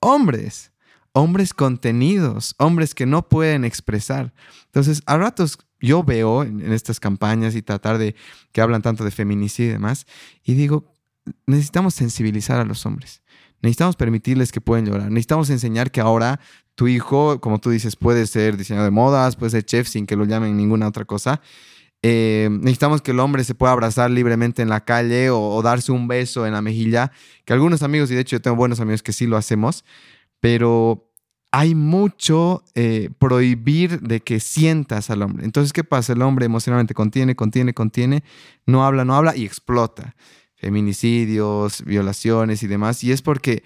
Hombres hombres contenidos, hombres que no pueden expresar. Entonces, a ratos yo veo en, estas campañas y tratar de que hablan tanto de feminicidio y demás, y digo, necesitamos sensibilizar a los hombres. Necesitamos permitirles que pueden llorar. Necesitamos enseñar que ahora tu hijo, como tú dices, puede ser diseñador de modas, puede ser chef sin que lo llamen ninguna otra cosa. Eh, necesitamos que el hombre se pueda abrazar libremente en la calle o, o, darse un beso en la mejilla, que algunos amigos, y de hecho yo tengo buenos amigos que sí lo hacemos, pero hay mucho eh, prohibir de que sientas al hombre. Entonces, ¿qué pasa? El hombre emocionalmente contiene, contiene, contiene, no habla, no habla y explota. Feminicidios, violaciones y demás. Y es porque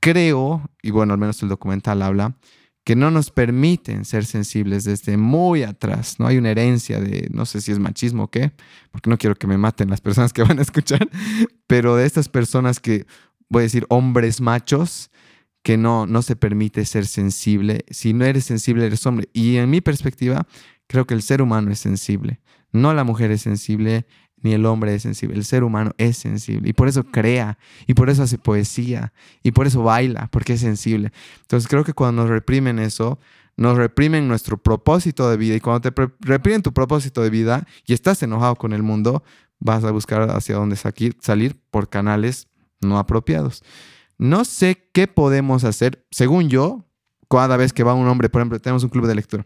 creo, y bueno, al menos el documental habla, que no nos permiten ser sensibles desde muy atrás. No hay una herencia de, no sé si es machismo o qué, porque no quiero que me maten las personas que van a escuchar, pero de estas personas que, voy a decir, hombres machos, que no, no se permite ser sensible. Si no eres sensible, eres hombre. Y en mi perspectiva, creo que el ser humano es sensible. No la mujer es sensible, ni el hombre es sensible. El ser humano es sensible. Y por eso crea, y por eso hace poesía, y por eso baila, porque es sensible. Entonces creo que cuando nos reprimen eso, nos reprimen nuestro propósito de vida. Y cuando te reprimen tu propósito de vida y estás enojado con el mundo, vas a buscar hacia dónde salir por canales no apropiados. No sé qué podemos hacer. Según yo, cada vez que va un hombre, por ejemplo, tenemos un club de lectura.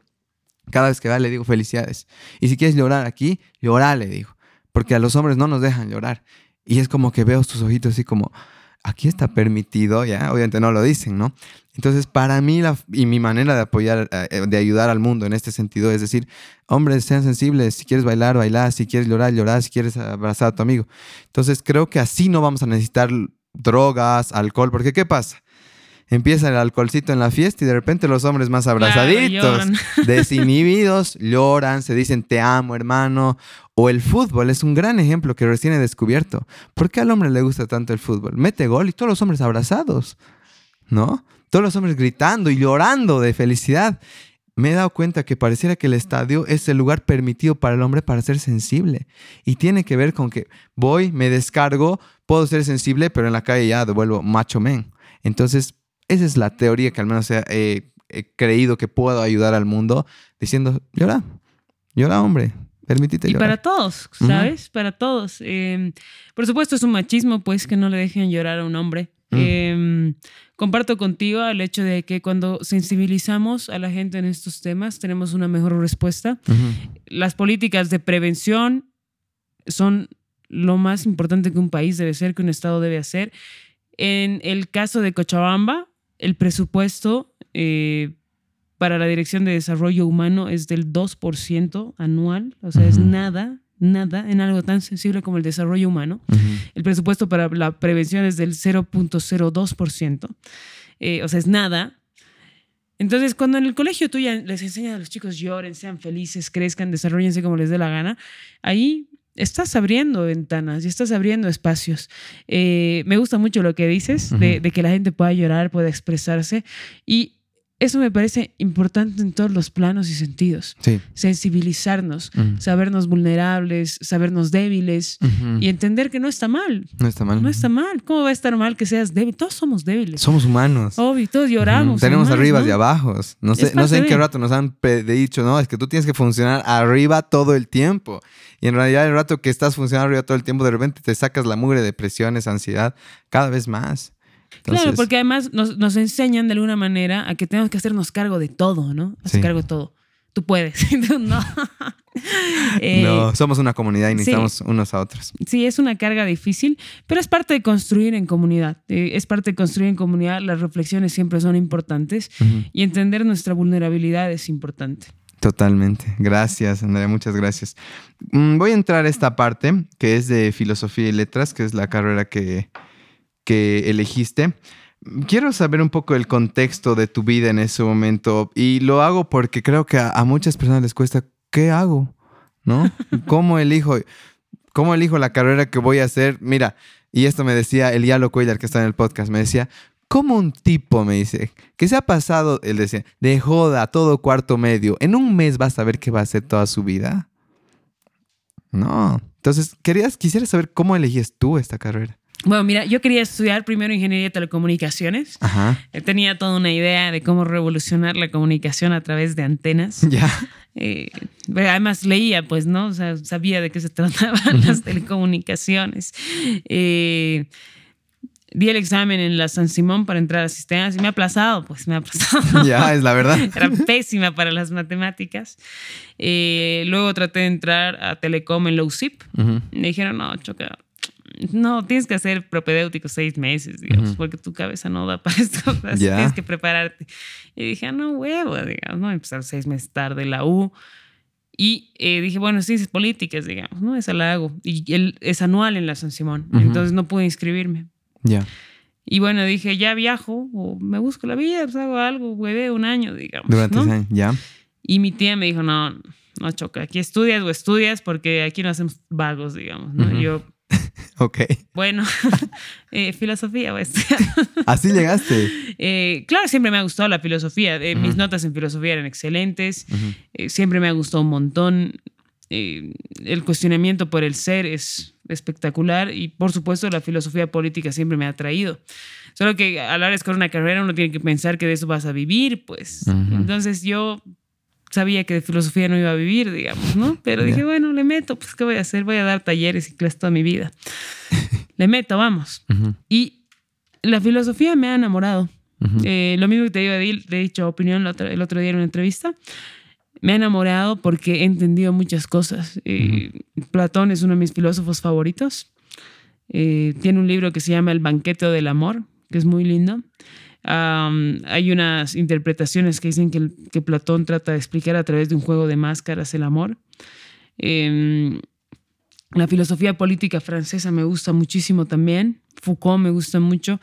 Cada vez que va le digo felicidades. Y si quieres llorar aquí, llorar, le digo. Porque a los hombres no nos dejan llorar. Y es como que veo tus ojitos así como, aquí está permitido, ya, obviamente no lo dicen, ¿no? Entonces, para mí y mi manera de apoyar, eh, de ayudar al mundo en este sentido es decir, hombres, sean sensibles, si quieres bailar, bailar, si quieres llorar, llorar, si quieres abrazar a tu amigo. Entonces, creo que así no vamos a necesitar drogas, alcohol, porque ¿qué pasa? Empieza el alcoholcito en la fiesta y de repente los hombres más abrazaditos, desinhibidos, lloran, se dicen te amo hermano. O el fútbol es un gran ejemplo que recién he descubierto. ¿Por qué al hombre le gusta tanto el fútbol? Mete gol y todos los hombres abrazados, ¿no? Todos los hombres gritando y llorando de felicidad. Me he dado cuenta que pareciera que el estadio es el lugar permitido para el hombre para ser sensible. Y tiene que ver con que voy, me descargo, puedo ser sensible, pero en la calle ya devuelvo macho men. Entonces, esa es la teoría que al menos he, creído que puedo ayudar al mundo diciendo, llora, llora hombre, llorar.
Y para todos, ¿sabes? Para todos. Em, por supuesto es un machismo, pues, que no le dejen llorar a un hombre. Mm. Em, comparto contigo el hecho de que cuando sensibilizamos a la gente en estos temas tenemos una mejor respuesta. Las políticas de prevención son lo más importante que un país debe ser, que un Estado debe hacer. En el caso de Cochabamba, el presupuesto eh, para la Dirección de Desarrollo Humano es del 2% anual, o sea, es nada, nada en algo tan sensible como el desarrollo humano. El presupuesto para la prevención es del 0.02%. Eh, o sea, es nada. Entonces, cuando en el colegio tú ya les enseñas a los chicos lloren, sean felices, crezcan, desarrollense como les dé la gana, ahí estás abriendo ventanas y estás abriendo espacios. Eh, me gusta mucho lo que dices, de, de, que la gente pueda llorar, pueda expresarse. Y eso me parece importante en todos los planos y sentidos. Sensibilizarnos, sabernos vulnerables, sabernos débiles y entender que no está mal.
No está mal.
No está mal. ¿Cómo va a estar mal que seas débil? Todos somos débiles.
Somos humanos.
Obvio, todos lloramos.
Tenemos arriba y abajo. No sé, no sé en qué rato nos han dicho, no, es que tú tienes que funcionar arriba todo el tiempo. Y en realidad el rato que estás funcionando arriba todo el tiempo, de repente te sacas la mugre, depresiones, ansiedad, cada vez más
claro, porque además nos, enseñan de alguna manera a que tenemos que hacernos cargo de todo, ¿no? Hacer cargo de todo. Tú puedes. no.
Eh, no, somos una comunidad y necesitamos unos a otros.
Sí, es una carga difícil, pero es parte de construir en comunidad. Eh, es parte de construir en comunidad. Las reflexiones siempre son importantes y entender nuestra vulnerabilidad es importante.
Totalmente. Gracias, Andrea, muchas gracias. Mm, voy a entrar a esta parte que es de filosofía y letras, que es la carrera que, que elegiste. Quiero saber un poco el contexto de tu vida en ese momento y lo hago porque creo que a, muchas personas les cuesta, ¿qué hago? ¿No? ¿Cómo elijo? ¿Cómo elijo la carrera que voy a hacer? Mira, y esto me decía Elialo Cuellar, que está en el podcast, me decía, ¿cómo un tipo, me dice, que se ha pasado, él decía, de joda todo cuarto medio, en un mes va a saber qué va a hacer toda su vida? No. Entonces, querías, quisiera saber cómo eliges tú esta carrera.
Bueno, mira, yo quería estudiar primero ingeniería de telecomunicaciones. Ajá. Eh, tenía toda una idea de cómo revolucionar la comunicación a través de antenas.
Ya.
Eh, además leía, pues, ¿no? O sea, sabía de qué se trataban las telecomunicaciones. Eh, di el examen en la San Simón para entrar a sistemas y me ha aplazado, pues me ha aplazado.
Ya, es la verdad.
Era pésima para las matemáticas. luego traté de entrar a Telecom en Low Zip. Me dijeron, no, choca, no, tienes que hacer propedéutico seis meses, digamos, porque tu cabeza no da para esto, tienes que prepararte. Y dije, ah, no, huevo, digamos, ¿no? Empezar seis meses tarde la U. Y eh, dije, bueno, ciencias políticas, digamos, ¿no? Esa la hago. Y él es anual en la San Simón, entonces no pude inscribirme.
Ya.
Y bueno, dije, ya viajo o me busco la vida, pues hago algo, hueve un año, digamos.
Durante ese año, ya.
Y mi tía me dijo, no, no choca, aquí estudias o estudias porque aquí no hacemos vagos, digamos, ¿no? Yo
Ok.
Bueno, eh, filosofía pues.
¿Así llegaste?
Eh, claro, siempre me ha gustado la filosofía. Eh, mis notas en filosofía eran excelentes. siempre me ha gustado un montón. el cuestionamiento por el ser es espectacular y por supuesto la filosofía política siempre me ha atraído. Solo que a la hora de escoger una carrera uno tiene que pensar que de eso vas a vivir, pues. Entonces yo sabía que de filosofía no iba a vivir, digamos, ¿no? Pero dije, bueno, le meto, pues ¿qué voy a hacer? Voy a dar talleres y clases toda mi vida. le meto, vamos. Y la filosofía me ha enamorado. Eh, lo mismo que te digo, le he dicho opinión el otro, día en una entrevista. Me ha enamorado porque he entendido muchas cosas. Eh, Platón es uno de mis filósofos favoritos. Eh, tiene un libro que se llama El banquete del amor, que es muy lindo hay unas interpretaciones que dicen que, Platón trata de explicar a través de un juego de máscaras el amor. Em, la filosofía política francesa me gusta muchísimo también. Foucault me gusta mucho.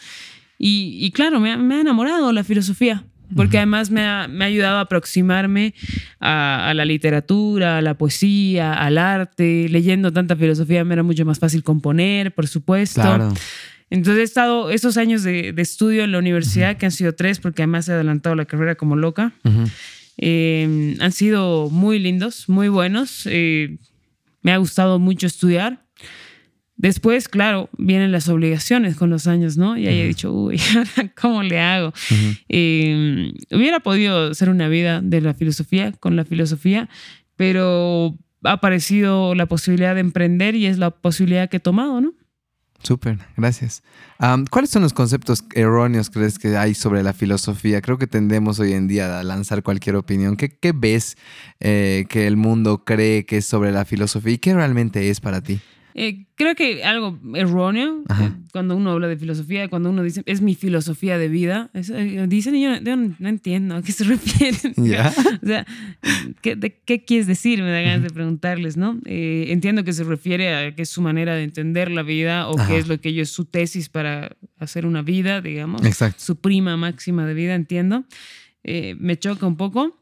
Y, claro, me ha, enamorado la filosofía, porque además me ha, ayudado a aproximarme a, la literatura, a la poesía, al arte. Leyendo tanta filosofía me era mucho más fácil componer, por supuesto. Claro. Entonces he estado esos años de, estudio en la universidad, que han sido tres, porque además he adelantado la carrera como loca. Eh, han sido muy lindos, muy buenos. Eh, me ha gustado mucho estudiar. Después, claro, vienen las obligaciones con los años, ¿no? Y ahí he dicho, uy, ¿cómo le hago? Eh, hubiera podido hacer una vida de la filosofía, con la filosofía, pero ha aparecido la posibilidad de emprender y es la posibilidad que he tomado, ¿no?
Súper, gracias. ¿Cuáles son los conceptos erróneos crees que hay sobre la filosofía? Creo que tendemos hoy en día a lanzar cualquier opinión. ¿Qué, ves eh, que el mundo cree que es sobre la filosofía y qué realmente es para ti?
Eh, creo que algo erróneo eh, cuando uno habla de filosofía, cuando uno dice es mi filosofía de vida, eh, dicen y yo, no, entiendo a qué se refieren. o sea, ¿qué, ¿qué, quieres decir? Me da ganas de preguntarles, ¿no? entiendo que se refiere a que es su manera de entender la vida o que es lo que ellos, su tesis para hacer una vida, digamos.
Exacto.
Su prima máxima de vida, entiendo. me choca un poco.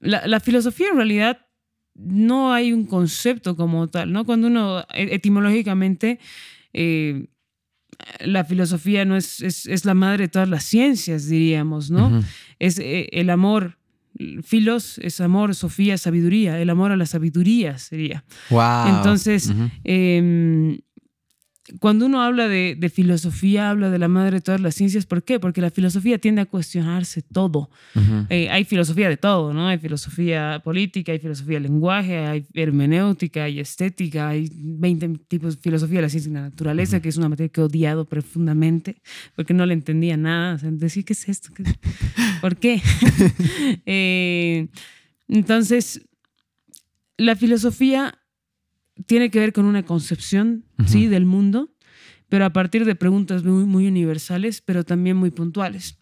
La, la filosofía en realidad no hay un concepto como tal, ¿no? Cuando uno e, etimológicamente, eh, la filosofía no es, es, la madre de todas las ciencias, diríamos, ¿no? Es eh, el amor. Filos es amor, Sofía, sabiduría. El amor a la sabiduría sería.
Wow.
Entonces, cuando uno habla de, filosofía, habla de la madre de todas las ciencias. ¿Por qué? Porque la filosofía tiende a cuestionarse todo. Eh, hay filosofía de todo, ¿no? Hay filosofía política, hay filosofía del lenguaje, hay hermenéutica, hay estética, hay 20 tipos de filosofía de la ciencia y la naturaleza, que es una materia que he odiado profundamente porque no le entendía nada. O sea, decir, ¿qué es esto? ¿Por qué? Eh, entonces, la filosofía tiene que ver con una concepción, ¿sí? Del mundo, pero a partir de preguntas muy, muy universales, pero también muy puntuales.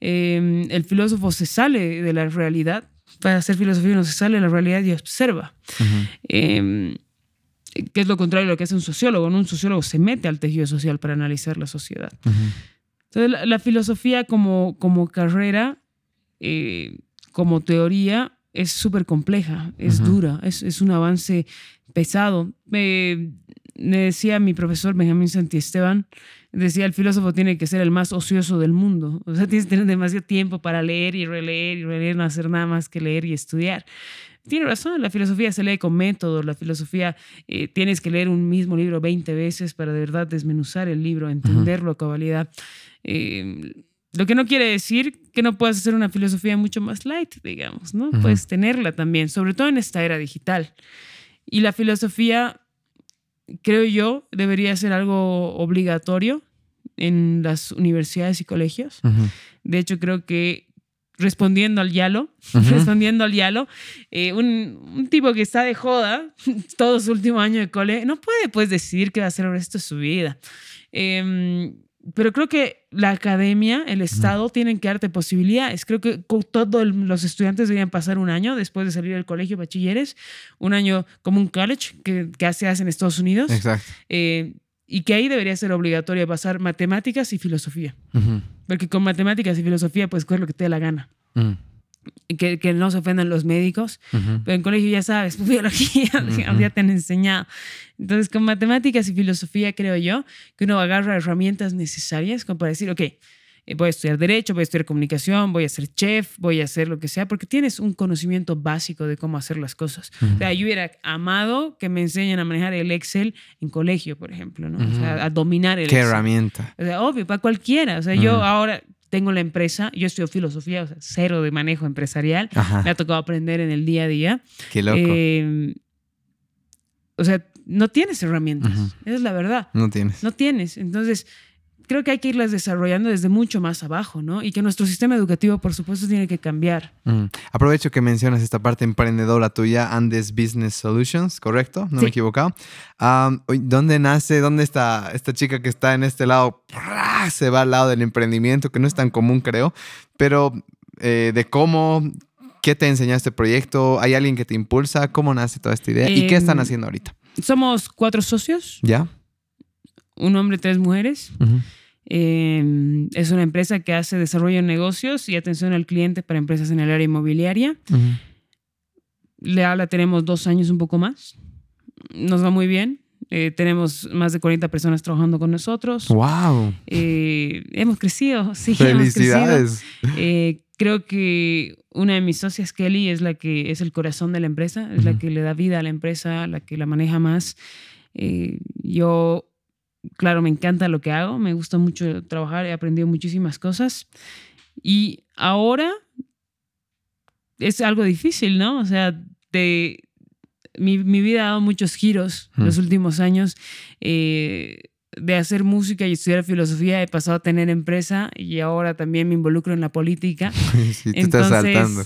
Em, el filósofo se sale de la realidad, para hacer filosofía no se sale de la realidad y observa. Eh, que es lo contrario de lo que hace un sociólogo. Un sociólogo se mete al tejido social para analizar la sociedad. Entonces, la, filosofía como, como carrera, eh, como teoría, es súper compleja, es dura, es, es, un avance pesado. me decía mi profesor Benjamín Santiesteban, decía, el filósofo tiene que ser el más ocioso del mundo. O sea, tienes que tener demasiado tiempo para leer y releer y releer, no hacer nada más que leer y estudiar. Tiene razón, la filosofía se lee con método, la filosofía eh, tienes que leer un mismo libro 20 veces para de verdad desmenuzar el libro, entenderlo a cabalidad. Eh, lo que no quiere decir que no puedas hacer una filosofía mucho más light, digamos, ¿no? Puedes tenerla también, sobre todo en esta era digital. Y la filosofía, creo yo, debería ser algo obligatorio en las universidades y colegios. De hecho, creo que respondiendo al Yalo, respondiendo al Yalo, eh, un, tipo que está de joda todo su último año de cole, no puede pues decidir qué va a hacer el resto de su vida. Eh, pero creo que la academia, el Estado, tienen que darte posibilidades. Creo que todos los estudiantes deberían pasar un año después de salir del colegio bachilleres, un año como un college que, que se hace en Estados Unidos.
Exacto.
Eh, y que ahí debería ser obligatorio pasar matemáticas y filosofía. Porque con matemáticas y filosofía puedes coger lo que te dé la gana que, que, no se ofendan los médicos, pero en colegio ya sabes, biología, ya te han enseñado. Entonces, con matemáticas y filosofía, creo yo, que uno agarra herramientas necesarias como para decir, ok, eh, voy a estudiar derecho, voy a estudiar comunicación, voy a ser chef, voy a hacer lo que sea, porque tienes un conocimiento básico de cómo hacer las cosas. O sea, yo hubiera amado que me enseñen a manejar el Excel en colegio, por ejemplo, ¿no? O sea, a dominar el
¿Qué herramienta?
O sea, obvio, para cualquiera. O sea, yo ahora tengo la empresa, yo estudio filosofía, o sea, cero de manejo empresarial, me ha tocado aprender en el día a día.
Qué loco.
Eh, o sea, no tienes herramientas, esa es la verdad.
No tienes.
No tienes. Entonces, creo que hay que irlas desarrollando desde mucho más abajo, ¿no? Y que nuestro sistema educativo, por supuesto, tiene que cambiar.
Mm. Aprovecho que mencionas esta parte emprendedora tuya, Andes Business Solutions, ¿correcto? No me he equivocado. ¿Dónde nace, dónde está esta chica que está en este lado? Se va al lado del emprendimiento, que no es tan común, creo, pero eh, de cómo, ¿qué te enseñó este proyecto? ¿Hay alguien que te impulsa? ¿Cómo nace toda esta idea? ¿Y qué están em, haciendo ahorita?
Somos cuatro socios.
¿Ya?
Un hombre, tres mujeres. Em, es una empresa que hace desarrollo de negocios y atención al cliente para empresas en el área inmobiliaria. la tenemos dos años, un poco más. Nos va muy bien. Eh, tenemos más de 40 personas trabajando con nosotros.
¡Wow!
Eh, hemos crecido, sí.
¡Felicidades!
Eh, creo que una de mis socias, Kelly, es la que es el corazón de la empresa, es la que le da vida a la empresa, la que la maneja más. yo claro, me encanta lo que hago, me gusta mucho trabajar, he aprendido muchísimas cosas. Y ahora es algo difícil, ¿no? O sea, de, mi, vida ha dado muchos giros en los últimos años. Eh, de hacer música y estudiar filosofía he pasado a tener empresa y ahora también me involucro en la política.
sí, te estás saltando.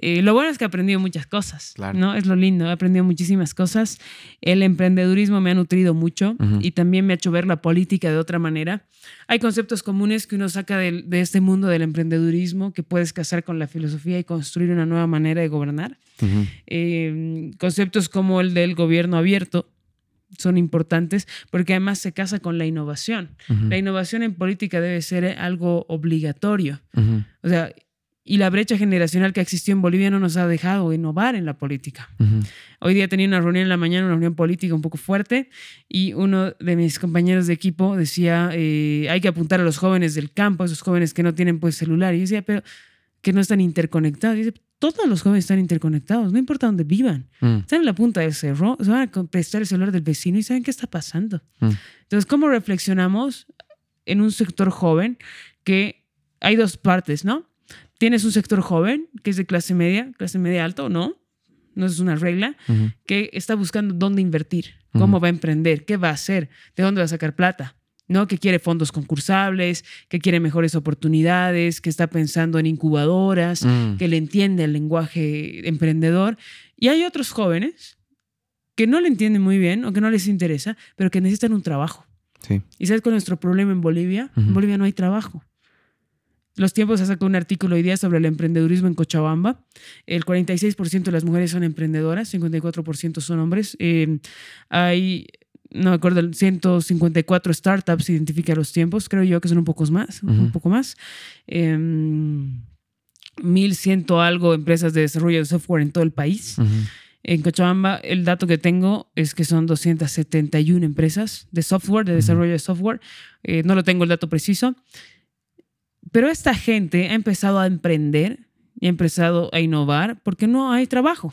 Eh, lo bueno es que he aprendido muchas cosas, ¿no? Es lo lindo, he aprendido muchísimas cosas. El emprendedurismo me ha nutrido mucho y también me ha hecho ver la política de otra manera. Hay conceptos comunes que uno saca de, este mundo del emprendedurismo que puedes casar con la filosofía y construir una nueva manera de gobernar. Eh, conceptos como el del gobierno abierto, son importantes porque además se casa con la innovación. La innovación en política debe ser algo obligatorio. O sea, y la brecha generacional que existió en Bolivia no nos ha dejado innovar en la política. Hoy día tenía una reunión en la mañana, una reunión política un poco fuerte, y uno de mis compañeros de equipo decía, eh, hay que apuntar a los jóvenes del campo, esos jóvenes que no tienen pues celular. Y yo decía, pero que no están interconectados. Y dice, todos los jóvenes están interconectados, no importa dónde vivan. Mm. Están en la punta del cerro, se van a prestar el celular del vecino y saben qué está pasando. Mm. Entonces, ¿cómo reflexionamos en un sector joven que hay dos partes, ¿no? Tienes un sector joven que es de clase media, clase media alto, ¿no? No es una regla, que está buscando dónde invertir, cómo va a emprender, qué va a hacer, de dónde va a sacar plata. ¿no? Que quiere fondos concursables, que quiere mejores oportunidades, que está pensando en incubadoras, mm. que le entiende el lenguaje emprendedor. Y hay otros jóvenes que no le entienden muy bien o que no les interesa, pero que necesitan un trabajo. Sí. ¿Y sabes cuál es nuestro problema en Bolivia? En Bolivia no hay trabajo. Los tiempos ha sacado un artículo hoy día sobre el emprendedurismo en Cochabamba. El 46% de las mujeres son emprendedoras, 54% son hombres. Eh, hay no me acuerdo, 154 startups identifica los tiempos, creo yo que son un poco más, un poco más. Eh, em, 1100 algo empresas de desarrollo de software en todo el país. En Cochabamba, el dato que tengo es que son 271 empresas de software, de desarrollo de software. Eh, no lo tengo el dato preciso. Pero esta gente ha empezado a emprender y ha empezado a innovar porque no hay trabajo.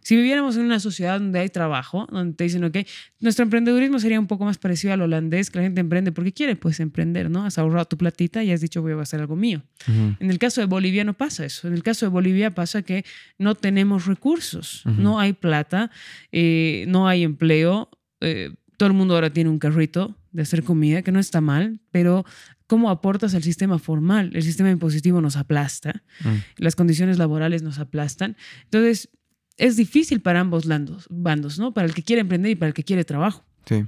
Si viviéramos en una sociedad donde hay trabajo, donde te dicen, ok, nuestro emprendedurismo sería un poco más parecido al holandés, que la gente emprende porque quiere, pues emprender, ¿no? Has ahorrado tu platita y has dicho, voy a hacer algo mío. En el caso de Bolivia no pasa eso. En el caso de Bolivia pasa que no tenemos recursos, no hay plata, eh, no hay empleo. Eh, todo el mundo ahora tiene un carrito de hacer comida, que no está mal, pero cómo aportas al sistema formal. El sistema impositivo nos aplasta, mm. las condiciones laborales nos aplastan. Entonces, es difícil para ambos bandos, ¿no? Para el que quiere emprender y para el que quiere trabajo. Sí.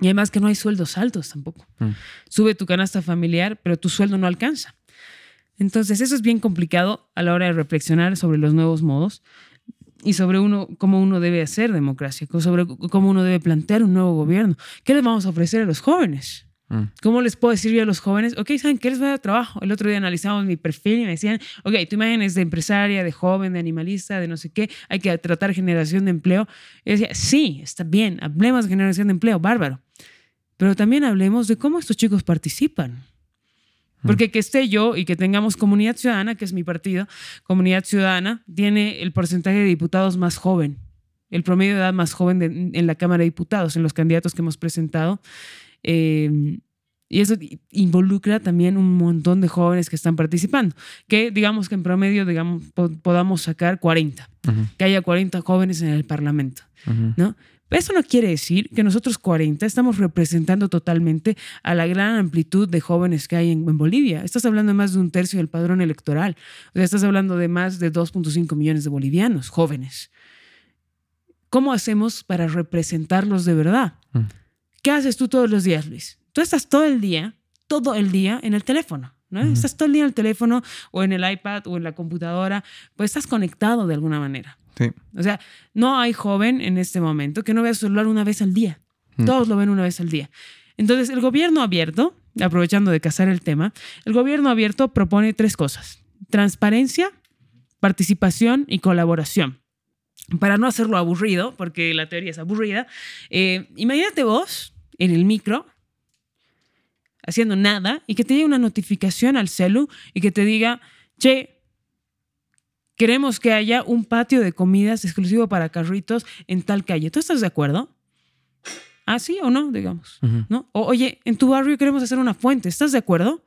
Y además que no hay sueldos altos tampoco. Mm. Sube tu canasta familiar, pero tu sueldo no alcanza. Entonces, eso es bien complicado a la hora de reflexionar sobre los nuevos modos y sobre uno, cómo uno debe hacer democracia, sobre cómo uno debe plantear un nuevo gobierno. ¿Qué les vamos a ofrecer a los jóvenes? Mm. ¿Cómo les puedo decir yo a los jóvenes? Ok, ¿saben qué les voy a dar trabajo? El otro día analizamos mi perfil y me decían, ok, tu imagen es de empresaria, de joven, de animalista, de no sé qué, hay que tratar generación de empleo. Y decía, sí, está bien, hablemos de generación de empleo, bárbaro. Pero también hablemos de cómo estos chicos participan. Mm. Porque que esté yo y que tengamos Comunidad Ciudadana, que es mi partido, Comunidad Ciudadana, tiene el porcentaje de diputados más joven, el promedio de edad más joven en la Cámara de Diputados, en los candidatos que hemos presentado. Em, y eso involucra también un montón de jóvenes que están participando, que digamos que en promedio digamos, podamos sacar 40, que haya 40 jóvenes en el Parlamento, ¿no? eso no quiere decir que nosotros 40 estamos representando totalmente a la gran amplitud de jóvenes que hay en, en Bolivia. Estás hablando de más de un tercio del padrón electoral. O sea, estás hablando de más de 2.5 millones de bolivianos jóvenes. ¿Cómo hacemos para representarlos de verdad? ¿Qué haces tú todos los días, Luis? Tú estás todo el día, todo el día en el teléfono. ¿no? Estás todo el día en el teléfono o en el iPad o en la computadora, pues estás conectado de alguna manera. Sí. O sea, no hay joven en este momento que no vea su celular una vez al día. Todos lo ven una vez al día. Entonces, el gobierno abierto, aprovechando de cazar el tema, el gobierno abierto propone tres cosas. Transparencia, participación y colaboración para no hacerlo aburrido, porque la teoría es aburrida, eh, imagínate vos en el micro haciendo nada y que te llegue una notificación al celu y que te diga, che, queremos que haya un patio de comidas exclusivo para carritos en tal calle. ¿Tú estás de acuerdo? ¿Ah, sí o no? Digamos. ¿no? O, oye, en tu barrio queremos hacer una fuente. ¿Estás de acuerdo?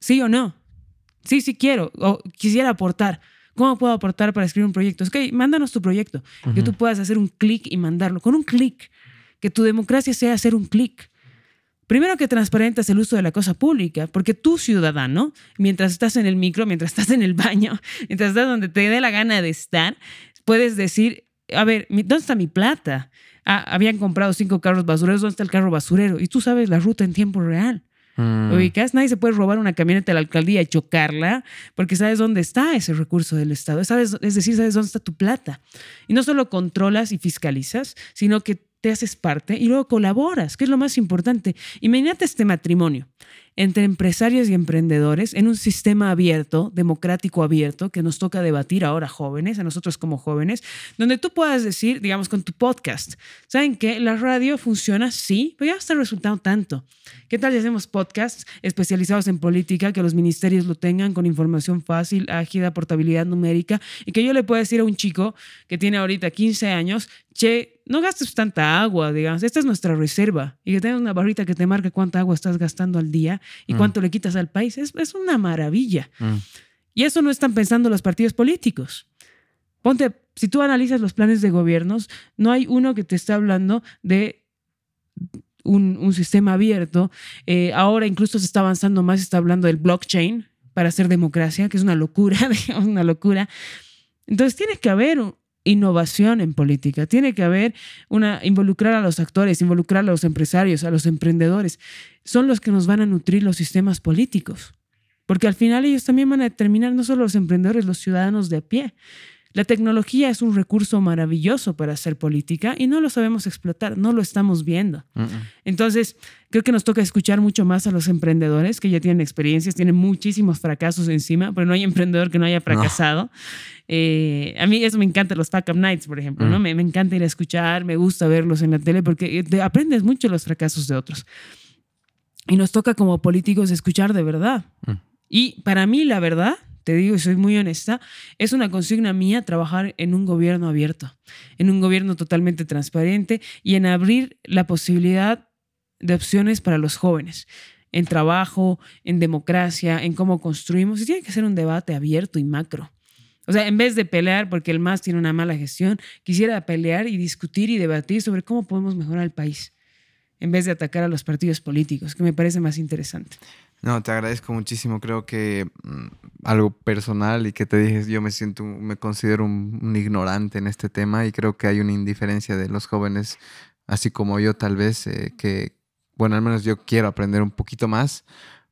¿Sí o no? Sí, sí quiero. O quisiera aportar. ¿Cómo puedo aportar para escribir un proyecto? Es que mándanos tu proyecto. Que tú puedas hacer un clic y mandarlo. Con un clic. Que tu democracia sea hacer un clic. Primero que transparentas el uso de la cosa pública, porque tú ciudadano, mientras estás en el micro, mientras estás en el baño, mientras estás donde te dé la gana de estar, puedes decir, a ver, ¿dónde está mi plata? Ah, habían comprado cinco carros basureros, ¿dónde está el carro basurero? Y tú sabes la ruta en tiempo real. Mm. ¿Ubicas? Nadie se puede robar una camioneta de la alcaldía y chocarla porque sabes dónde está ese recurso del Estado. Sabes, es decir, sabes dónde está tu plata. Y no solo controlas y fiscalizas, sino que te haces parte y luego colaboras, que es lo más importante. Imagínate este matrimonio entre empresarios y emprendedores en un sistema abierto, democrático abierto, que nos toca debatir ahora jóvenes, a nosotros como jóvenes, donde tú puedas decir, digamos, con tu podcast, ¿saben qué? La radio funciona, sí, pero ya está resultado tanto. ¿Qué tal si hacemos podcasts especializados en política, que los ministerios lo tengan con información fácil, ágil, portabilidad numérica, y que yo le pueda decir a un chico que tiene ahorita 15 años, che, no gastes tanta agua, digamos, esta es nuestra reserva, y que tengas una barrita que te marque cuánta agua estás gastando al día y mm. cuánto le quitas al país. Es, es una maravilla. Mm. Y eso no están pensando los partidos políticos. Ponte, si tú analizas los planes de gobiernos, no hay uno que te esté hablando de un, un sistema abierto. Eh, ahora incluso se está avanzando más, se está hablando del blockchain para hacer democracia, que es una locura, una locura. Entonces tiene que haber innovación en política. Tiene que haber una involucrar a los actores, involucrar a los empresarios, a los emprendedores. Son los que nos van a nutrir los sistemas políticos. Porque al final ellos también van a determinar no solo los emprendedores, los ciudadanos de a pie. La tecnología es un recurso maravilloso para hacer política y no lo sabemos explotar, no lo estamos viendo. Entonces, creo que nos toca escuchar mucho más a los emprendedores que ya tienen experiencias, tienen muchísimos fracasos encima, pero no hay emprendedor que no haya fracasado. Eh, a mí eso me encanta, los Pack Up Nights, por ejemplo, ¿no? Me, me, encanta ir a escuchar, me gusta verlos en la tele porque te aprendes mucho los fracasos de otros. Y nos toca como políticos escuchar de verdad. Mm. Y para mí, la verdad, te digo y soy muy honesta, es una consigna mía trabajar en un gobierno abierto, en un gobierno totalmente transparente y en abrir la posibilidad de opciones para los jóvenes, en trabajo, en democracia, en cómo construimos. Y tiene que ser un debate abierto y macro. O sea, en vez de pelear porque el MAS tiene una mala gestión, quisiera pelear y discutir y debatir sobre cómo podemos mejorar el país, en vez de atacar a los partidos políticos, que me parece más interesante.
No, te agradezco muchísimo. Creo que mm, algo personal y que te dije, yo me siento, me considero un, ignorante en este tema y creo que hay una indiferencia de los jóvenes, así como yo tal vez, eh, que, bueno, al menos yo quiero aprender un poquito más,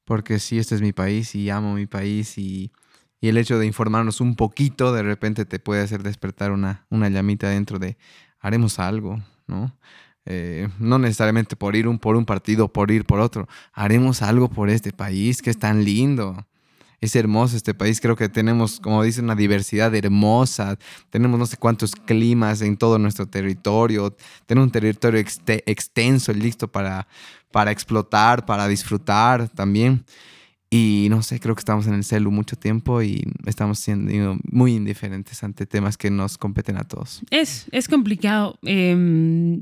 porque sí, este es mi país y amo mi país y, y el hecho de informarnos un poquito de repente te puede hacer despertar una, una llamita dentro de, haremos algo, ¿no? Eh, no necesariamente por ir un, por un partido, por ir por otro. Haremos algo por este país que es tan lindo. Es hermoso este país. Creo que tenemos, como dice, una diversidad hermosa. Tenemos no sé cuántos climas en todo nuestro territorio. Tenemos un territorio extenso y listo para, para explotar, para disfrutar también. Y no sé, creo que estamos en el celu mucho tiempo y estamos siendo muy indiferentes ante temas que nos competen a todos.
Es, es complicado. Eh,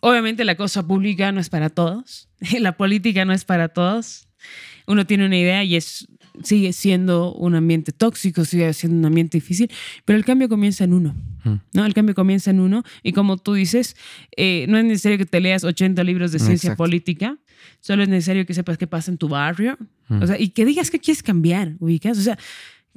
Obviamente la cosa pública no es para todos, la política no es para todos. Uno tiene una idea y es, sigue siendo un ambiente tóxico, sigue siendo un ambiente difícil, pero el cambio comienza en uno. Mm. ¿no? El cambio comienza en uno y como tú dices, eh, no es necesario que te leas 80 libros de ciencia política, solo es necesario que sepas qué pasa en tu barrio mm. o sea, y que digas qué quieres cambiar, ubicas. O sea,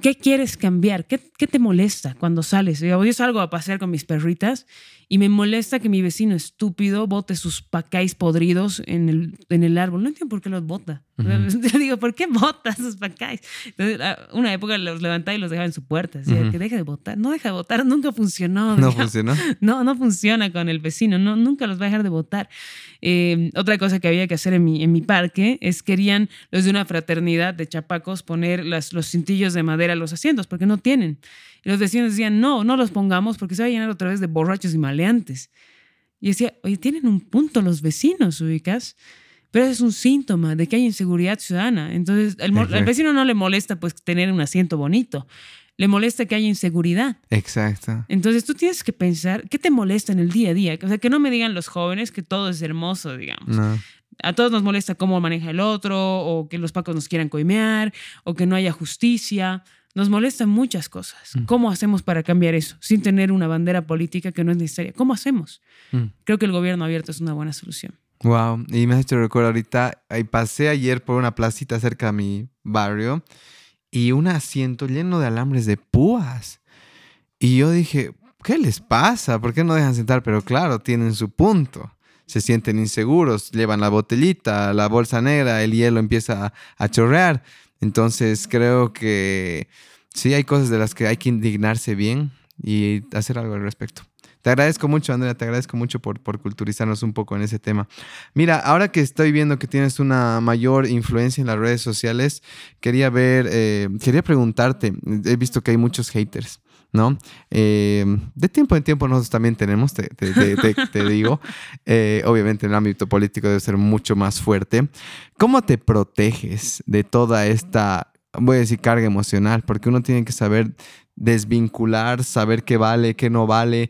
¿Qué quieres cambiar? ¿Qué, ¿Qué, te molesta cuando sales? Yo salgo a pasear con mis perritas y me molesta que mi vecino estúpido bote sus pacáis podridos en el, en el árbol. No entiendo por qué los bota. Yo digo, ¿por qué bota sus pacáis? Entonces, una época los levantaba y los dejaba en su puerta. Decía, que deje de botar. No deja de botar, nunca funcionó.
No funcionó.
No, no funciona con el vecino, no, nunca los va a dejar de botar. Eh, otra cosa que había que hacer en mi, en mi parque es querían los de una fraternidad de chapacos poner las, los cintillos de madera a los asientos porque no tienen. Y los vecinos decían, no, no los pongamos porque se va a llenar otra vez de borrachos y maleantes. Y decía, oye, tienen un punto los vecinos, ubicas. Pero es un síntoma de que hay inseguridad ciudadana. Entonces, el, vecino no le molesta pues tener un asiento bonito. Le molesta que haya inseguridad.
Exacto.
Entonces tú tienes que pensar, ¿qué te molesta en el día a día? O sea, que no me digan los jóvenes que todo es hermoso, digamos. A todos nos molesta cómo maneja el otro, o que los pacos nos quieran coimear, o que no haya justicia. Nos molestan muchas cosas. Mm. ¿Cómo hacemos para cambiar eso sin tener una bandera política que no es necesaria? ¿Cómo hacemos? Mm. Creo que el gobierno abierto es una buena solución.
Wow, y me has hecho recuerdo ahorita, ahí pasé ayer por una placita cerca de mi barrio y un asiento lleno de alambres de púas. Y yo dije, ¿qué les pasa? ¿Por qué no dejan sentar? Pero claro, tienen su punto. Se sienten inseguros, llevan la botellita, la bolsa negra, el hielo empieza a, chorrear. Entonces creo que sí hay cosas de las que hay que indignarse bien y hacer algo al respecto. Te agradezco mucho, Andrea, te agradezco mucho por, por culturizarnos un poco en ese tema. Mira, ahora que estoy viendo que tienes una mayor influencia en las redes sociales, quería ver, eh, quería preguntarte, he visto que hay muchos haters. ¿No? Eh, de tiempo en tiempo nosotros también tenemos, te, digo. Eh, obviamente en el ámbito político debe ser mucho más fuerte. ¿Cómo te proteges de toda esta, voy a decir, carga emocional? Porque uno tiene que saber desvincular, saber qué vale, qué no vale.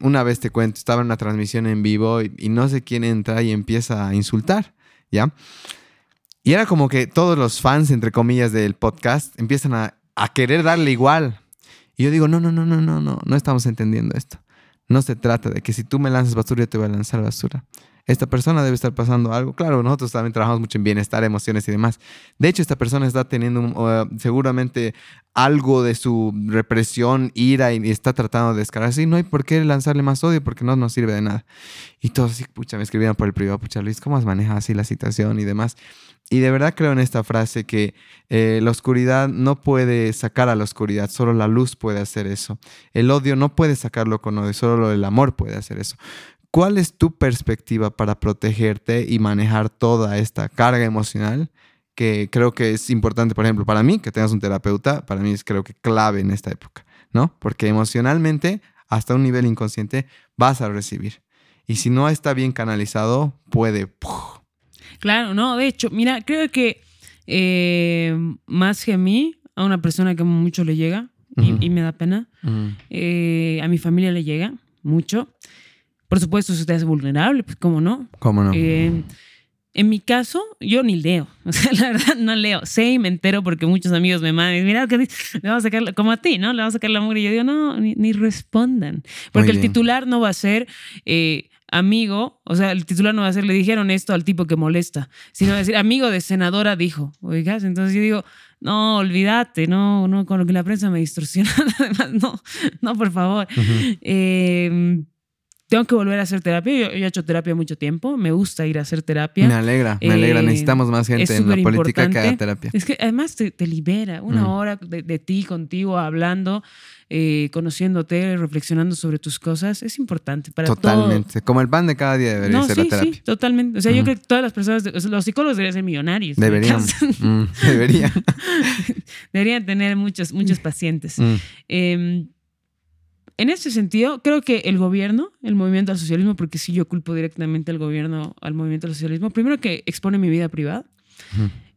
una vez te cuento, estaba en una transmisión en vivo y, no sé quién entra y empieza a insultar, ¿ya? Y era como que todos los fans, entre comillas, del podcast empiezan a, a querer darle igual. Y yo digo, no, no, no, no, no, no, no estamos entendiendo esto. No se trata de que si tú me lanzas basura, yo te voy a lanzar basura esta persona debe estar pasando algo. Claro, nosotros también trabajamos mucho en bienestar, emociones y demás. De hecho, esta persona está teniendo seguramente algo de su represión, ira y, está tratando de descargarse. Y no hay por qué lanzarle más odio porque no nos sirve de nada. Y todos así, pucha, me escribían por el privado, pucha, Luis, ¿cómo has manejado así la situación y demás? Y de verdad creo en esta frase que eh, la oscuridad no puede sacar a la oscuridad, solo la luz puede hacer eso. El odio no puede sacarlo con odio, solo el amor puede hacer eso. ¿Cuál es tu perspectiva para protegerte y manejar toda esta carga emocional? Que creo que es importante, por ejemplo, para mí, que tengas un terapeuta, para mí es creo que clave en esta época, ¿no? Porque emocionalmente, hasta un nivel inconsciente, vas a recibir. Y si no está bien canalizado, puede...
Claro, no, de hecho, mira, creo que eh, más que a mí, a una persona que mucho le llega y, me da pena, eh, a mi familia le llega mucho. Por supuesto, si usted es vulnerable, pues cómo no.
¿Cómo no?
Eh, en mi caso, yo ni leo. O sea, la verdad, no leo. Sé y me entero porque muchos amigos me mandan. Mira, que le vamos a sacar, como a ti, ¿no? Le vamos a sacar la mugre. Y yo digo, no, ni, respondan. Porque el titular no va a ser eh, amigo. O sea, el titular no va a ser, le dijeron esto al tipo que molesta. Sino decir, amigo de senadora dijo. Oigas, entonces yo digo, no, olvídate, no, no, con lo que la prensa me distorsiona. Además, no, no, por favor. eh, tengo que volver a hacer terapia. Yo, he hecho terapia mucho tiempo. Me gusta ir a hacer terapia.
Me alegra, me alegra. Eh, Necesitamos más gente en la política que haga terapia.
Es que además te, libera una mm. hora de, ti, contigo, hablando, eh, conociéndote, reflexionando sobre tus cosas. Es importante para
Totalmente. Como el pan de cada día debería ser la terapia. Sí,
totalmente. O sea, yo creo que todas las personas, los psicólogos deberían ser millonarios.
Deberían. Mm, deberían.
deberían tener muchos, muchos pacientes. Mm. Em, en ese sentido, creo que el gobierno, el movimiento al socialismo, porque si yo culpo directamente al gobierno, al movimiento al socialismo, primero que expone mi vida privada,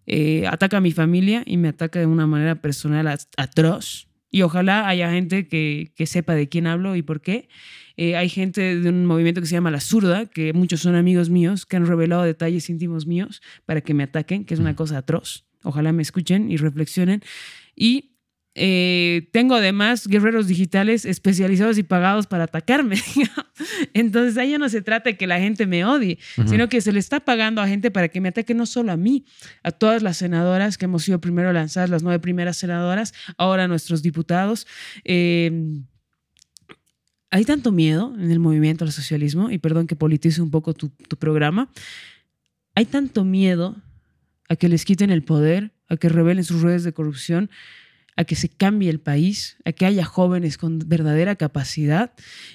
eh, ataca a mi familia y me ataca de una manera personal atroz. Y ojalá haya gente que, que, sepa de quién hablo y por qué. Eh, hay gente de un movimiento que se llama La Zurda, que muchos son amigos míos, que han revelado detalles íntimos míos para que me ataquen, que es una cosa atroz. Ojalá me escuchen y reflexionen. Y eh, tengo además guerreros digitales especializados y pagados para atacarme. Entonces ahí no se trata de que la gente me odie, sino que se le está pagando a gente para que me ataque no solo a mí, a todas las senadoras que hemos sido primero lanzadas, las nueve primeras senadoras, ahora nuestros diputados. Em, hay tanto miedo en el movimiento al socialismo, y perdón que politice un poco tu, tu programa, hay tanto miedo a que les quiten el poder, a que revelen sus redes de corrupción, a que se cambie el país, a que haya jóvenes con verdadera capacidad.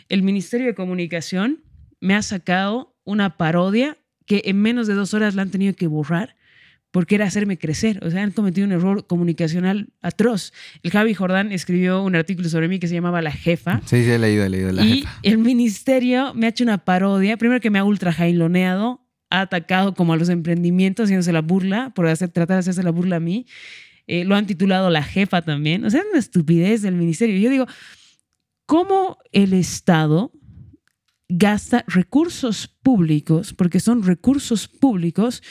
El Ministerio de Comunicación me ha sacado una parodia que en menos de dos horas la han tenido que borrar porque era hacerme crecer. O sea, han cometido un error comunicacional atroz. El Javi Jordán escribió un artículo sobre mí que se llamaba La Jefa.
Sí, sí, he leído, he leído La
y el ministerio me ha hecho una parodia. Primero que me ha ultra jailoneado, ha atacado como a los emprendimientos, haciéndose la burla, por hacer, tratar de hacerse la burla a mí. Eh, lo han titulado la jefa también. O sea, es una estupidez del ministerio. Yo digo, ¿cómo el Estado gasta recursos públicos, porque son recursos públicos,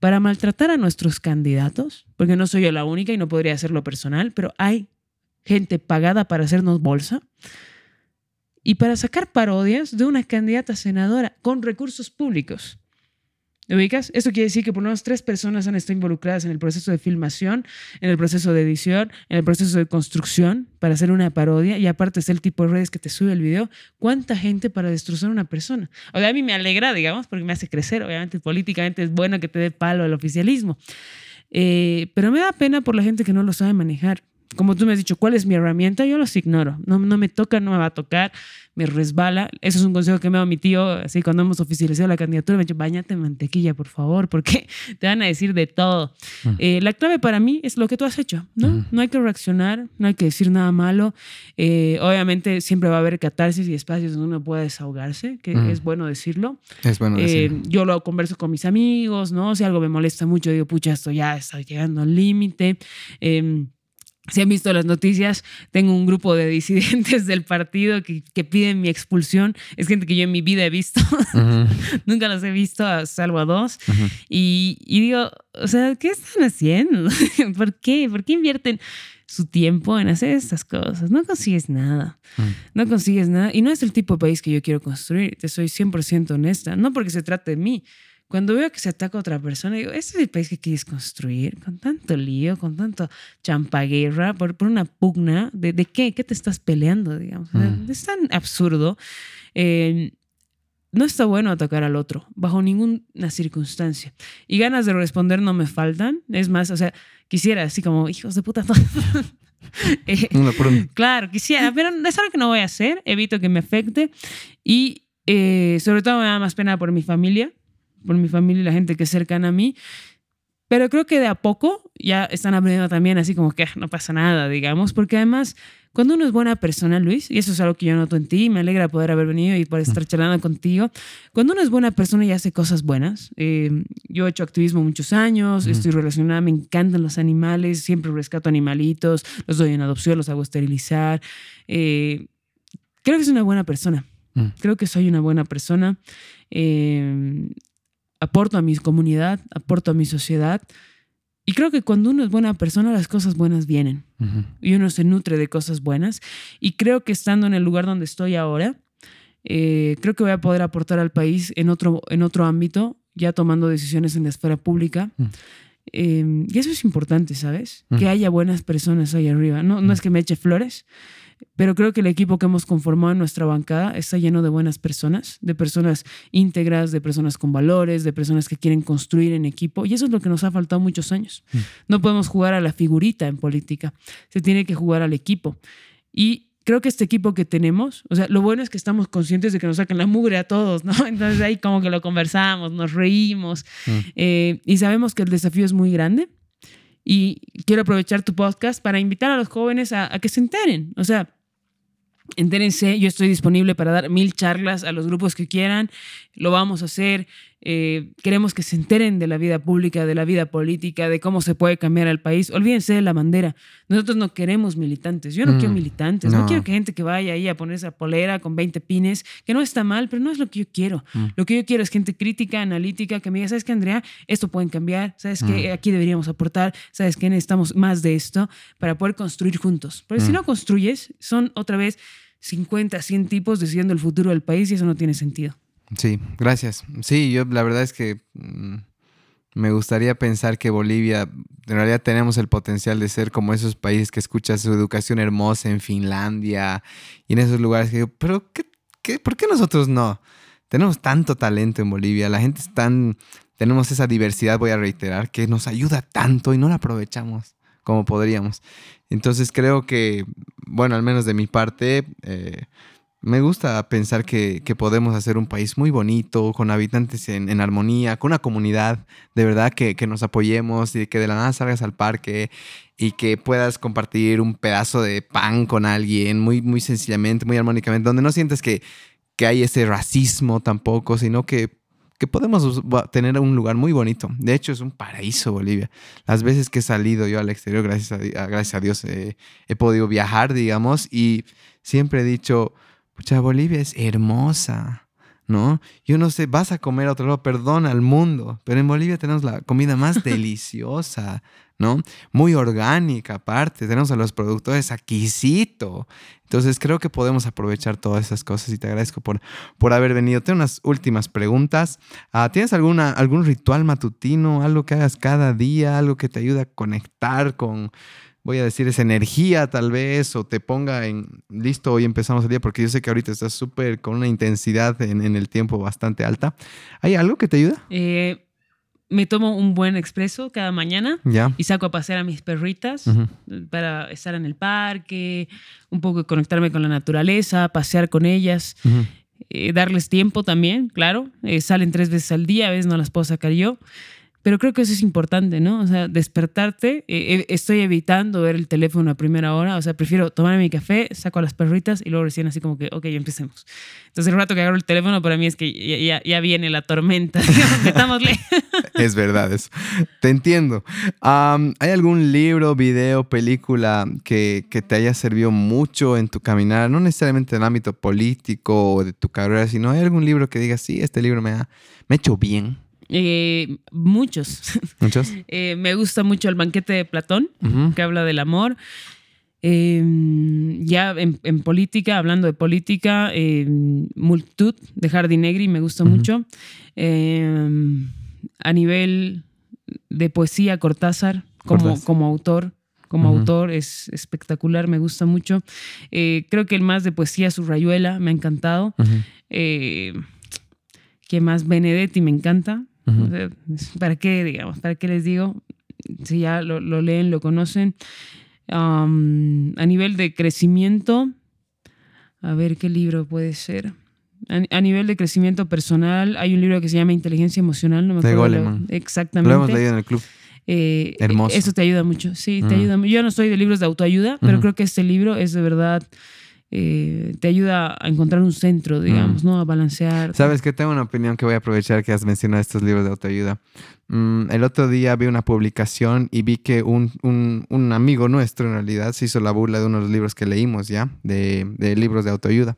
para maltratar a nuestros candidatos? Porque no soy yo la única y no podría hacerlo personal, pero hay gente pagada para hacernos bolsa y para sacar parodias de una candidata senadora con recursos públicos. ¿Me ubicas? Eso quiere decir que por lo menos tres personas han estado involucradas en el proceso de filmación, en el proceso de edición, en el proceso de construcción para hacer una parodia y aparte es el tipo de redes que te sube el video. ¿Cuánta gente para destrozar a una persona? O sea, a mí me alegra, digamos, porque me hace crecer. Obviamente, políticamente es bueno que te dé palo al oficialismo. Eh, pero me da pena por la gente que no lo sabe manejar como tú me has dicho, ¿cuál es mi herramienta? Yo los ignoro. No, no me toca, no me va a tocar, me resbala. Eso es un consejo que me dado mi tío, así cuando hemos oficializado la candidatura, me ha dicho, bañate en mantequilla, por favor, porque te van a decir de todo. Mm. Eh, la clave para mí es lo que tú has hecho, ¿no? No hay que reaccionar, no hay que decir nada malo. Eh, obviamente siempre va a haber catarsis y espacios donde uno pueda desahogarse, que es bueno decirlo.
Es bueno
eh,
decirlo.
yo lo converso con mis amigos, ¿no? Si algo me molesta mucho, digo, pucha, esto ya está llegando al límite. Si han visto las noticias, tengo un grupo de disidentes del partido que, que, piden mi expulsión. Es gente que yo en mi vida he visto. Nunca los he visto, salvo a dos. y, y, digo, o sea, ¿qué están haciendo? ¿Por qué? ¿Por qué invierten su tiempo en hacer estas cosas? No consigues nada. No consigues nada. Y no es el tipo de país que yo quiero construir. Te soy 100% honesta. No porque se trate de mí cuando veo que se ataca a otra persona, digo, ¿este es el país que quieres construir? Con tanto lío, con tanto champaguerra, por, por una pugna, ¿de, ¿de, qué? ¿Qué te estás peleando? Digamos? Mm. Es tan absurdo. Eh, no está bueno atacar al otro, bajo ninguna circunstancia. Y ganas de responder no me faltan. Es más, o sea, quisiera así como, hijos de puta. eh, claro, quisiera, pero es algo que no voy a hacer. Evito que me afecte. Y eh, sobre todo me da más pena por mi familia por mi familia y la gente que es cercana a mí. Pero creo que de a poco ya están aprendiendo también así como que ah, no pasa nada, digamos, porque además cuando uno es buena persona, Luis, y eso es algo que yo noto en ti, me alegra poder haber venido y poder estar charlando contigo, cuando uno es buena persona y hace cosas buenas, eh, yo he hecho activismo muchos años, estoy relacionada, me encantan los animales, siempre rescato animalitos, los doy en adopción, los hago esterilizar, eh, creo que soy una buena persona, mm. creo que soy una buena persona. Eh, aporto a mi comunidad, aporto a mi sociedad. Y creo que cuando uno es buena persona, las cosas buenas vienen. Y uno se nutre de cosas buenas. Y creo que estando en el lugar donde estoy ahora, eh, creo que voy a poder aportar al país en otro, en otro ámbito, ya tomando decisiones en la esfera pública. Em, y eso es importante, ¿sabes? Que haya buenas personas ahí arriba. No, no es que me eche flores, pero creo que el equipo que hemos conformado en nuestra bancada está lleno de buenas personas, de personas íntegras, de personas con valores, de personas que quieren construir en equipo. Y eso es lo que nos ha faltado muchos años. Mm. No podemos jugar a la figurita en política, se tiene que jugar al equipo. Y creo que este equipo que tenemos, o sea, lo bueno es que estamos conscientes de que nos sacan la mugre a todos, ¿no? Entonces ahí como que lo conversamos, nos reímos mm. eh, y sabemos que el desafío es muy grande y quiero aprovechar tu podcast para invitar a los jóvenes a, que se enteren. O sea, entérense, yo estoy disponible para dar mil charlas a los grupos que quieran, lo vamos a hacer. Eh, queremos que se enteren de la vida pública, de la vida política, de cómo se puede cambiar el país. Olvídense de la bandera. Nosotros no queremos militantes. Yo no quiero mm, militantes. No. quiero que gente que vaya ahí a ponerse a polera con 20 pines, que no está mal, pero no es lo que yo quiero. Mm. Lo que yo quiero es gente crítica, analítica, que me diga, ¿sabes qué, Andrea? Esto pueden cambiar. ¿Sabes qué? Mm. Aquí deberíamos aportar. ¿Sabes qué? Necesitamos más de esto para poder construir juntos. Porque si no construyes, son otra vez 50, 100 tipos decidiendo el futuro del país y eso no tiene sentido.
Sí, gracias. Sí, yo la verdad es que mm, me gustaría pensar que Bolivia, en realidad tenemos el potencial de ser como esos países que escuchas su educación hermosa en Finlandia y en esos lugares que digo, pero ¿qué, por qué nosotros no? Tenemos tanto talento en Bolivia, la gente es tan, tenemos esa diversidad, voy a reiterar, que nos ayuda tanto y no la aprovechamos como podríamos. Entonces creo que, bueno, al menos de mi parte, eh, me gusta pensar que, podemos hacer un país muy bonito, con habitantes en, armonía, con una comunidad, de verdad que, nos apoyemos y que de la nada salgas al parque y que puedas compartir un pedazo de pan con alguien muy, muy sencillamente, muy armónicamente, donde no sientes que, que hay ese racismo tampoco, sino que, que podemos tener un lugar muy bonito. De hecho, es un paraíso Bolivia. Las veces que he salido yo al exterior, gracias a, gracias a Dios, he podido viajar, digamos, y siempre he dicho Pucha, Bolivia es hermosa, ¿no? Yo no sé, vas a comer a otro lado, perdón al mundo, pero en Bolivia tenemos la comida más deliciosa, ¿no? Muy orgánica aparte, tenemos a los productores aquícito. Entonces creo que podemos aprovechar todas esas cosas y te agradezco por, por haber venido. Tengo unas últimas preguntas. Ah, ¿Tienes alguna, algún ritual matutino, algo que hagas cada día, algo que te ayude a conectar con, voy a decir, esa energía tal vez, o te ponga en listo, hoy empezamos el día, porque yo sé que ahorita estás súper con una intensidad en, en, el tiempo bastante alta. ¿Hay algo que te ayuda?
Eh, me tomo un buen expreso cada mañana y saco a pasear a mis perritas para estar en el parque, un poco conectarme con la naturaleza, pasear con ellas, eh, darles tiempo también, claro. Eh, salen tres veces al día, a veces no las puedo sacar yo. Pero creo que eso es importante, ¿no? O sea, despertarte. Eh, estoy evitando ver el teléfono a primera hora. O sea, prefiero tomarme mi café, saco a las perritas y luego recién así como que, ok, empecemos. Entonces, el rato que agarro el teléfono para mí es que ya, ya, viene la tormenta. Metámosle.
es verdad eso. Te entiendo. ¿Hay algún libro, video, película que, que, te haya servido mucho en tu caminar? No necesariamente en el ámbito político o de tu carrera, sino hay algún libro que digas, sí, este libro me ha, me ha hecho bien.
Eh, muchos.
¿Muchos?
Eh, me gusta mucho el banquete de Platón, que habla del amor. Em, ya en, política, hablando de política, em, Multitud de Jardinegri me gusta mucho. Em, a nivel de poesía, Cortázar, como, como autor. Como autor es espectacular, me gusta mucho. Eh, creo que el más de poesía, su Rayuela, me ha encantado. ¿Qué más? Benedetti me encanta. ¿Para qué, digamos? ¿Para qué les digo? Si ya lo, leen, lo conocen. a nivel de crecimiento, a ver qué libro puede ser. A, nivel de crecimiento personal, hay un libro que se llama Inteligencia Emocional, no me acuerdo. exactamente.
Lo hemos leído en el club.
Eh, Hermoso. Eso te ayuda mucho, sí, te mm. ayuda. Yo no soy de libros de autoayuda, pero creo que este libro es de verdad eh, te ayuda a encontrar un centro, digamos, mm. ¿no? A balancear.
Sabes que tengo una opinión que voy a aprovechar que has mencionado estos libros de autoayuda. Mm, el otro día vi una publicación y vi que un, un, amigo nuestro en realidad se hizo la burla de uno de los libros que leímos ya, de, de libros de autoayuda.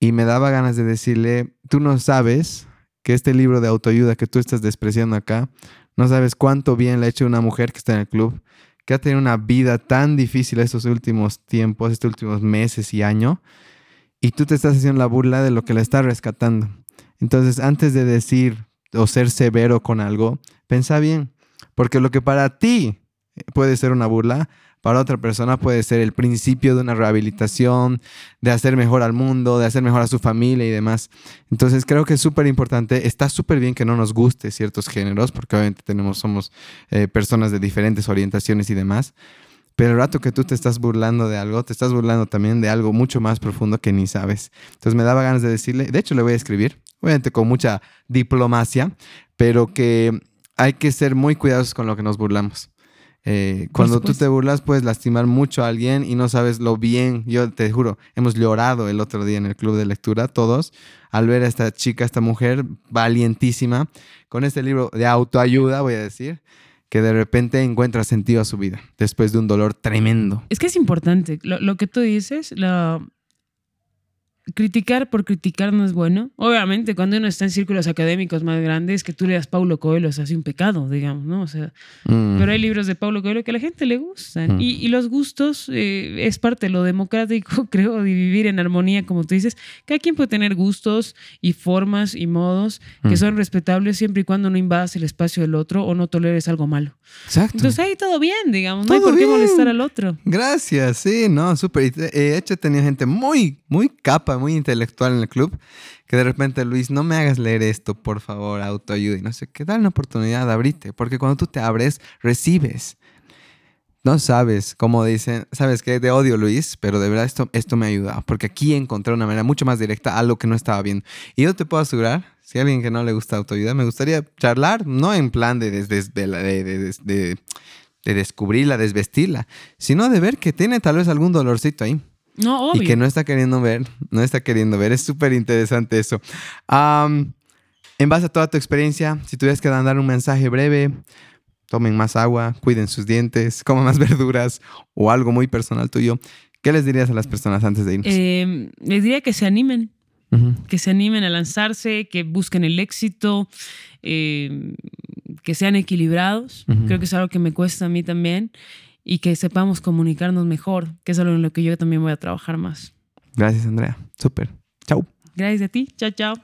Y me daba ganas de decirle, tú no sabes que este libro de autoayuda que tú estás despreciando acá, no sabes cuánto bien le ha hecho una mujer que está en el club que ha tenido una vida tan difícil estos últimos tiempos, estos últimos meses y año, y tú te estás haciendo la burla de lo que le está rescatando. Entonces, antes de decir o ser severo con algo, pensa bien, porque lo que para ti puede ser una burla, para otra persona puede ser el principio de una rehabilitación, de hacer mejor al mundo, de hacer mejor a su familia y demás. Entonces creo que es súper importante, está súper bien que no nos guste ciertos géneros, porque obviamente tenemos, somos eh, personas de diferentes orientaciones y demás. Pero el rato que tú te estás burlando de algo, te estás burlando también de algo mucho más profundo que ni sabes. Entonces me daba ganas de decirle, de hecho le voy a escribir, obviamente con mucha diplomacia, pero que hay que ser muy cuidadosos con lo que nos burlamos. Eh, cuando tú te burlas puedes lastimar mucho a alguien y no sabes lo bien. Yo te juro, hemos llorado el otro día en el club de lectura, todos, al ver a esta chica, esta mujer valientísima, con este libro de autoayuda, voy a decir, que de repente encuentra sentido a su vida después de un dolor tremendo.
Es que es importante. Lo, lo que tú dices, la, criticar por criticar no es bueno. Obviamente, cuando uno está en círculos académicos más grandes, que tú leas Paulo Coelho es así un pecado, digamos, ¿no? O sea, mm. pero hay libros de Paulo Coelho que a la gente le gustan. Mm. Y, los gustos eh, es parte de lo democrático, creo, de vivir en armonía, como tú dices. Cada quien puede tener gustos y formas y modos que mm. son respetables siempre y cuando no invadas el espacio del otro o no toleres algo malo.
Exacto.
Entonces ahí todo bien, digamos, no hay por qué molestar al otro.
Gracias, sí, no, súper. De hecho, tenía gente muy, muy capa muy intelectual en el club, que de repente, Luis, no me hagas leer esto, por favor, autoayuda y no sé qué, dale una oportunidad, de abrirte, porque cuando tú te abres, recibes. No sabes, como dicen, sabes que de odio Luis, pero de verdad esto, esto me ayuda, porque aquí encontré una manera mucho más directa a lo que no estaba viendo. Y yo te puedo asegurar, si a alguien que no le gusta autoayuda, me gustaría charlar, no en plan de, de, de, de descubrirla, desvestirla, sino de ver que tiene tal vez algún dolorcito ahí.
No,
Y que no está queriendo ver, no está queriendo ver. Es súper interesante eso. en base a toda tu experiencia, si tuvieras que dar un mensaje breve, tomen más agua, cuiden sus dientes, coman más verduras o algo muy personal tuyo, ¿qué les dirías a las personas antes de irnos?
Em, les diría que se animen, que se animen a lanzarse, que busquen el éxito, em, que sean equilibrados. Creo que es algo que me cuesta a mí también y que sepamos comunicarnos mejor, que es algo en lo que yo también voy a trabajar más.
Gracias, Andrea. Súper. Chau.
Gracias a ti. Chao, chao.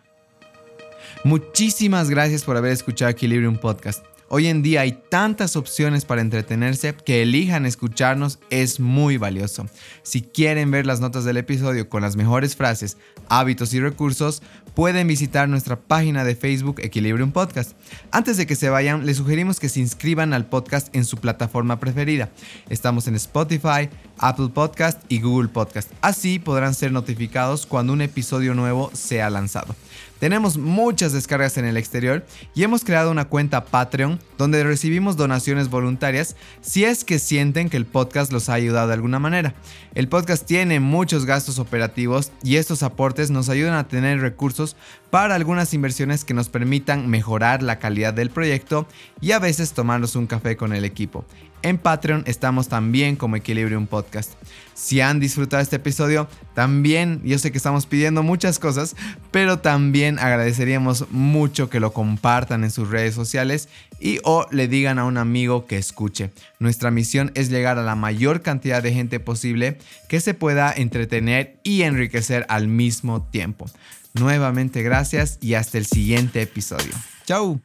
Muchísimas gracias por haber escuchado Equilibrium Podcast. Hoy en día hay tantas opciones para entretenerse que elijan escucharnos es muy valioso. Si quieren ver las notas del episodio con las mejores frases, hábitos y recursos, pueden visitar nuestra página de Facebook Equilibrium Podcast. Antes de que se vayan, les sugerimos que se inscriban al podcast en su plataforma preferida. Estamos en Spotify, Apple Podcast y Google Podcast. Así podrán ser notificados cuando un episodio nuevo sea lanzado. Tenemos muchas descargas en el exterior y hemos creado una cuenta Patreon donde recibimos donaciones voluntarias si es que sienten que el podcast los ha ayudado de alguna manera. El podcast tiene muchos gastos operativos y estos aportes nos ayudan a tener recursos para algunas inversiones que nos permitan mejorar la calidad del proyecto y a veces tomarnos un café con el equipo. En Patreon estamos también como Equilibrium Podcast. Si han disfrutado este episodio, también, yo sé que estamos pidiendo muchas cosas, pero también agradeceríamos mucho que lo compartan en sus redes sociales y o le digan a un amigo que escuche. Nuestra misión es llegar a la mayor cantidad de gente posible que se pueda entretener y enriquecer al mismo tiempo. Nuevamente gracias y hasta el siguiente episodio. Chau.